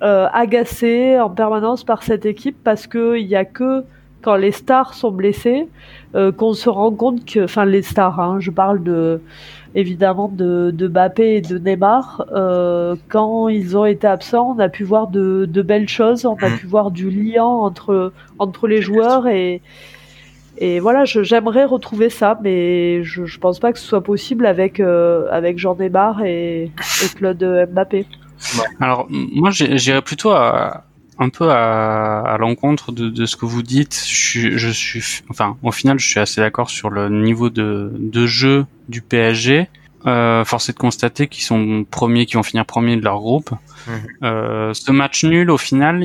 agacé en permanence par cette équipe parce que il y a que quand les stars sont blessés euh, qu'on se rend compte que, enfin les stars, hein, je parle de évidemment de, de Mbappé et de Neymar, euh, quand ils ont été absents, on a pu voir de, de belles choses, on a mm. pu voir du lien entre entre les joueurs et et voilà, j'aimerais retrouver ça, mais je, je pense pas que ce soit possible avec euh, avec Jean Neymar et, et Claude Mbappé. Alors moi j'irais plutôt à, un peu à, à l'encontre de, de, ce que vous dites. Je, je, suis, enfin, au final, je suis assez d'accord sur le niveau de, de jeu du PSG. Euh, force est de constater qu'ils sont premiers, qui vont finir premiers de leur groupe. Mhm. Euh, ce match nul, au final,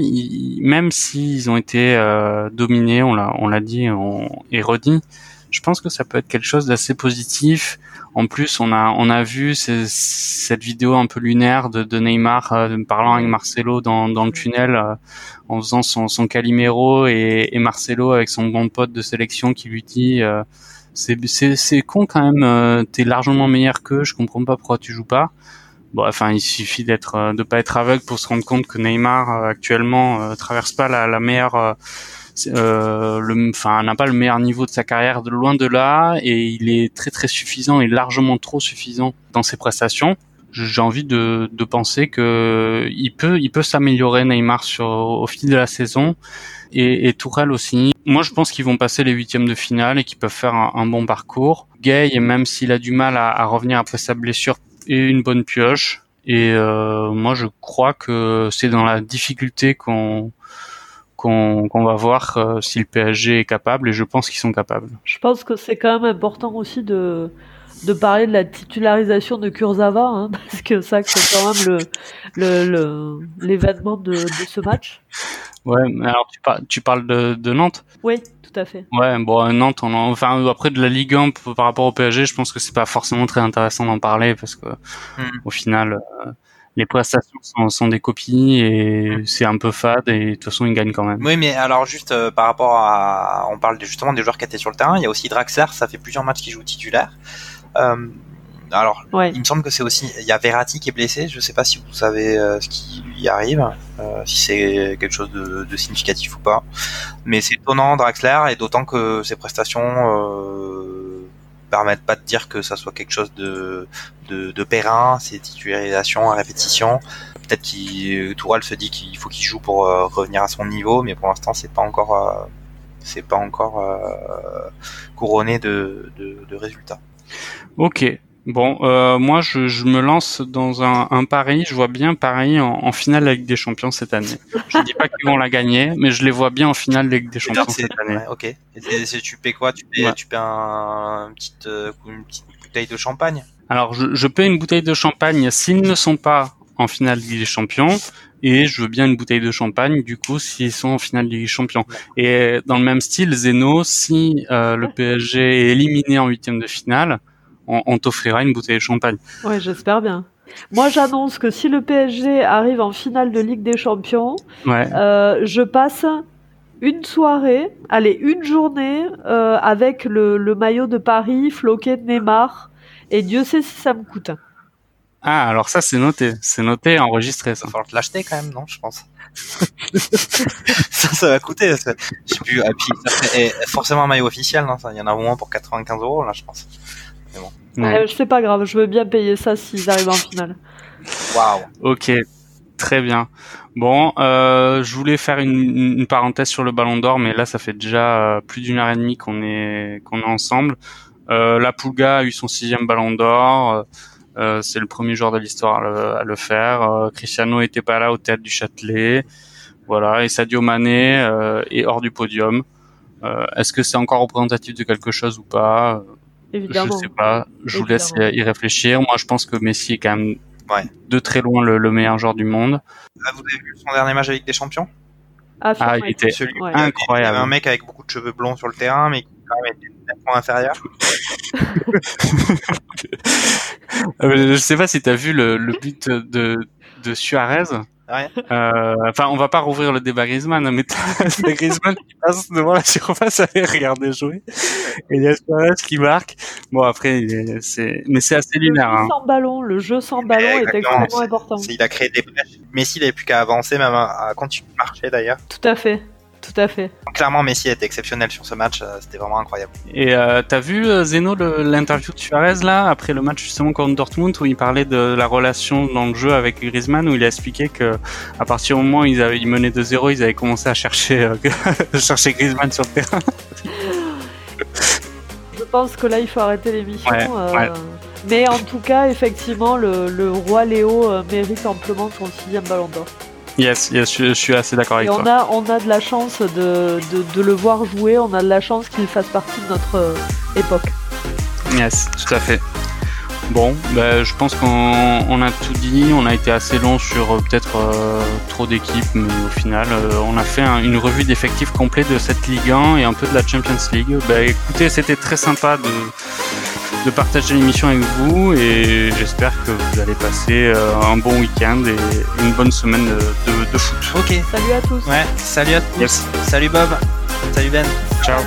même s'ils ont été euh, dominés, on l'a, on l'a dit on, et redit, je pense que ça peut être quelque chose d'assez positif. En plus, on a on a vu cette vidéo un peu lunaire de, de Neymar euh, parlant avec Marcelo dans, dans le tunnel euh, en faisant son, son Calimero et, et, Marcelo avec son bon pote de sélection qui lui dit euh, c'est con quand même euh, t'es largement meilleur que je comprends pas pourquoi tu joues pas bon enfin il suffit d'être de pas être aveugle pour se rendre compte que Neymar actuellement traverse pas la, la meilleure euh, n'a pas le meilleur niveau de sa carrière de loin de là, et il est très très suffisant et largement trop suffisant dans ses prestations. J'ai envie de, de penser que il peut, il peut s'améliorer Neymar sur au fil de la saison et, et Tourelle aussi. Moi, je pense qu'ils vont passer les huitièmes de finale et qu'ils peuvent faire un, bon parcours. Gay, même s'il a du mal à, à, revenir après sa blessure, est une bonne pioche. Et euh, moi, je crois que c'est dans la difficulté qu'on qu'on va voir euh, si le PSG est capable et je pense qu'ils sont capables. Je pense que c'est quand même important aussi de, de parler de la titularisation de Kurzawa hein, parce que ça c'est quand même le l'événement de, de, ce match. Ouais, mais alors tu, parles tu parles de, de, Nantes? Oui, tout à fait. Ouais, bon Nantes, on enfin après de la Ligue 1 par rapport au PSG, je pense que c'est pas forcément très intéressant d'en parler parce que hmm. au final. Euh, les prestations sont, des copies et c'est un peu fade et de toute façon ils gagnent quand même. Oui mais alors juste euh, par rapport à on parle justement des joueurs qui étaient sur le terrain, il y a aussi Draxler, ça fait plusieurs matchs qu'il joue titulaire. Euh, alors il me semble que c'est aussi il y a Verratti qui est blessé, je sais pas si vous savez euh, ce qui lui arrive, si c'est quelque chose de, de, significatif ou pas, mais c'est étonnant Draxler et d'autant que ses prestations permettent pas de dire que ça soit quelque chose de, de, de périn, c'est titularisation à répétition. Peut-être qu'il Toural se dit qu'il faut qu'il joue pour euh, revenir à son niveau, mais pour l'instant c'est pas encore euh, c'est pas encore euh, couronné de, de, de résultats. Ok, Bon, euh, moi, je, je, me lance dans un, un, pari. Je vois bien Paris en, en, finale avec des Champions cette année. Je dis pas qu'ils vont la gagner, mais je les vois bien en finale avec des Champions cette année. ok. Et tu paies quoi? Tu paies, tu paies un, une, petite, euh, une petite bouteille de champagne? Alors, je, je paie une bouteille de champagne s'ils ne sont pas en finale des Champions et je veux bien une bouteille de champagne du coup s'ils sont en finale des Champions. Et dans le même style, Zeno, si euh, le PSG est éliminé en huitième de finale, on, t'offrira une bouteille de champagne. Ouais, j'espère bien. Moi, j'annonce que si le PSG arrive en finale de Ligue des Champions, euh, je passe une soirée, allez, une journée euh, avec le, maillot de Paris floqué de Neymar. Et Dieu sait si ça me coûte. Ah, alors ça, c'est noté. C'est noté, enregistré, ça. Il va falloir te l'acheter quand même, non, je pense. ça, ça va coûter. Je sais plus. Et puis, forcément un maillot officiel, non, il y en a au moins pour 95 euros, là, je pense. Ouais. c'est pas grave, je veux bien payer ça s'ils arrivent en finale. Waouh. Ok, très bien. Bon, euh, je voulais faire une, une, parenthèse sur le Ballon d'Or, mais là, ça fait déjà plus d'une heure et demie qu'on est qu'on est ensemble. Euh, la Pulga a eu son sixième Ballon d'Or. Euh, c'est le premier joueur de l'histoire à, le, faire. Euh, Cristiano était pas là au théâtre du Châtelet. Voilà, et Sadio Mané est hors du podium. Est-ce que c'est encore représentatif de quelque chose ou pas? Évidemment. Je sais pas. Je vous laisse y réfléchir. Moi, je pense que Messi est quand même de très loin le, meilleur joueur du monde. Ah, vous avez vu son dernier match avec des champions? Ah, ah il était incroyable. Il y avait un mec avec beaucoup de cheveux blonds sur le terrain, mais qui quand même était nettement inférieur. Ah, je sais pas si tu as vu le, le but de, de Suarez. Euh, enfin, on va pas rouvrir le débat Griezmann, mais c'est Griezmann qui passe devant la surface à regarder jouer. Et il y a Suarez qui marque. Bon, après, c'est, mais c'est assez lunaire. Le jeu hein. sans ballon, le jeu sans ballon est extrêmement important. Il a créé des brèches. Messi, il n'avait plus qu'à avancer, même à continuer de marcher d'ailleurs. Tout à fait. Tout à fait. Clairement, Messi était exceptionnel sur ce match, euh, c'était vraiment incroyable. Et euh, t'as vu euh, Zeno l'interview de Suarez là après le match justement contre Dortmund où il parlait de la relation dans le jeu avec Griezmann où il a expliqué que à partir du moment où ils, avaient, ils menaient de zéro, ils avaient commencé à chercher chercher Griezmann sur le terrain. Je pense que là il faut arrêter l'émission. Mais en tout cas, effectivement, le, le roi Léo mérite amplement son sixième ballon d'or. Yes, yes je, suis assez d'accord avec on A, on a de la chance de, de, le voir jouer, on a de la chance qu'il fasse partie de notre euh, époque. Yes, tout à fait. Bon, ben, je pense qu'on a tout dit, on a été assez long sur euh, peut-être euh, trop d'équipes, mais au final, on a fait une revue d'effectifs complet de cette Ligue 1 et un peu de la Champions League. Ben, écoutez, c'était très sympa de de partager l'émission avec vous et j'espère que vous allez passer euh, un bon week-end et une bonne semaine de, foot. Ok. Salut à tous. Ouais, salut à tous. Salut Bob. Salut Ben. Ciao.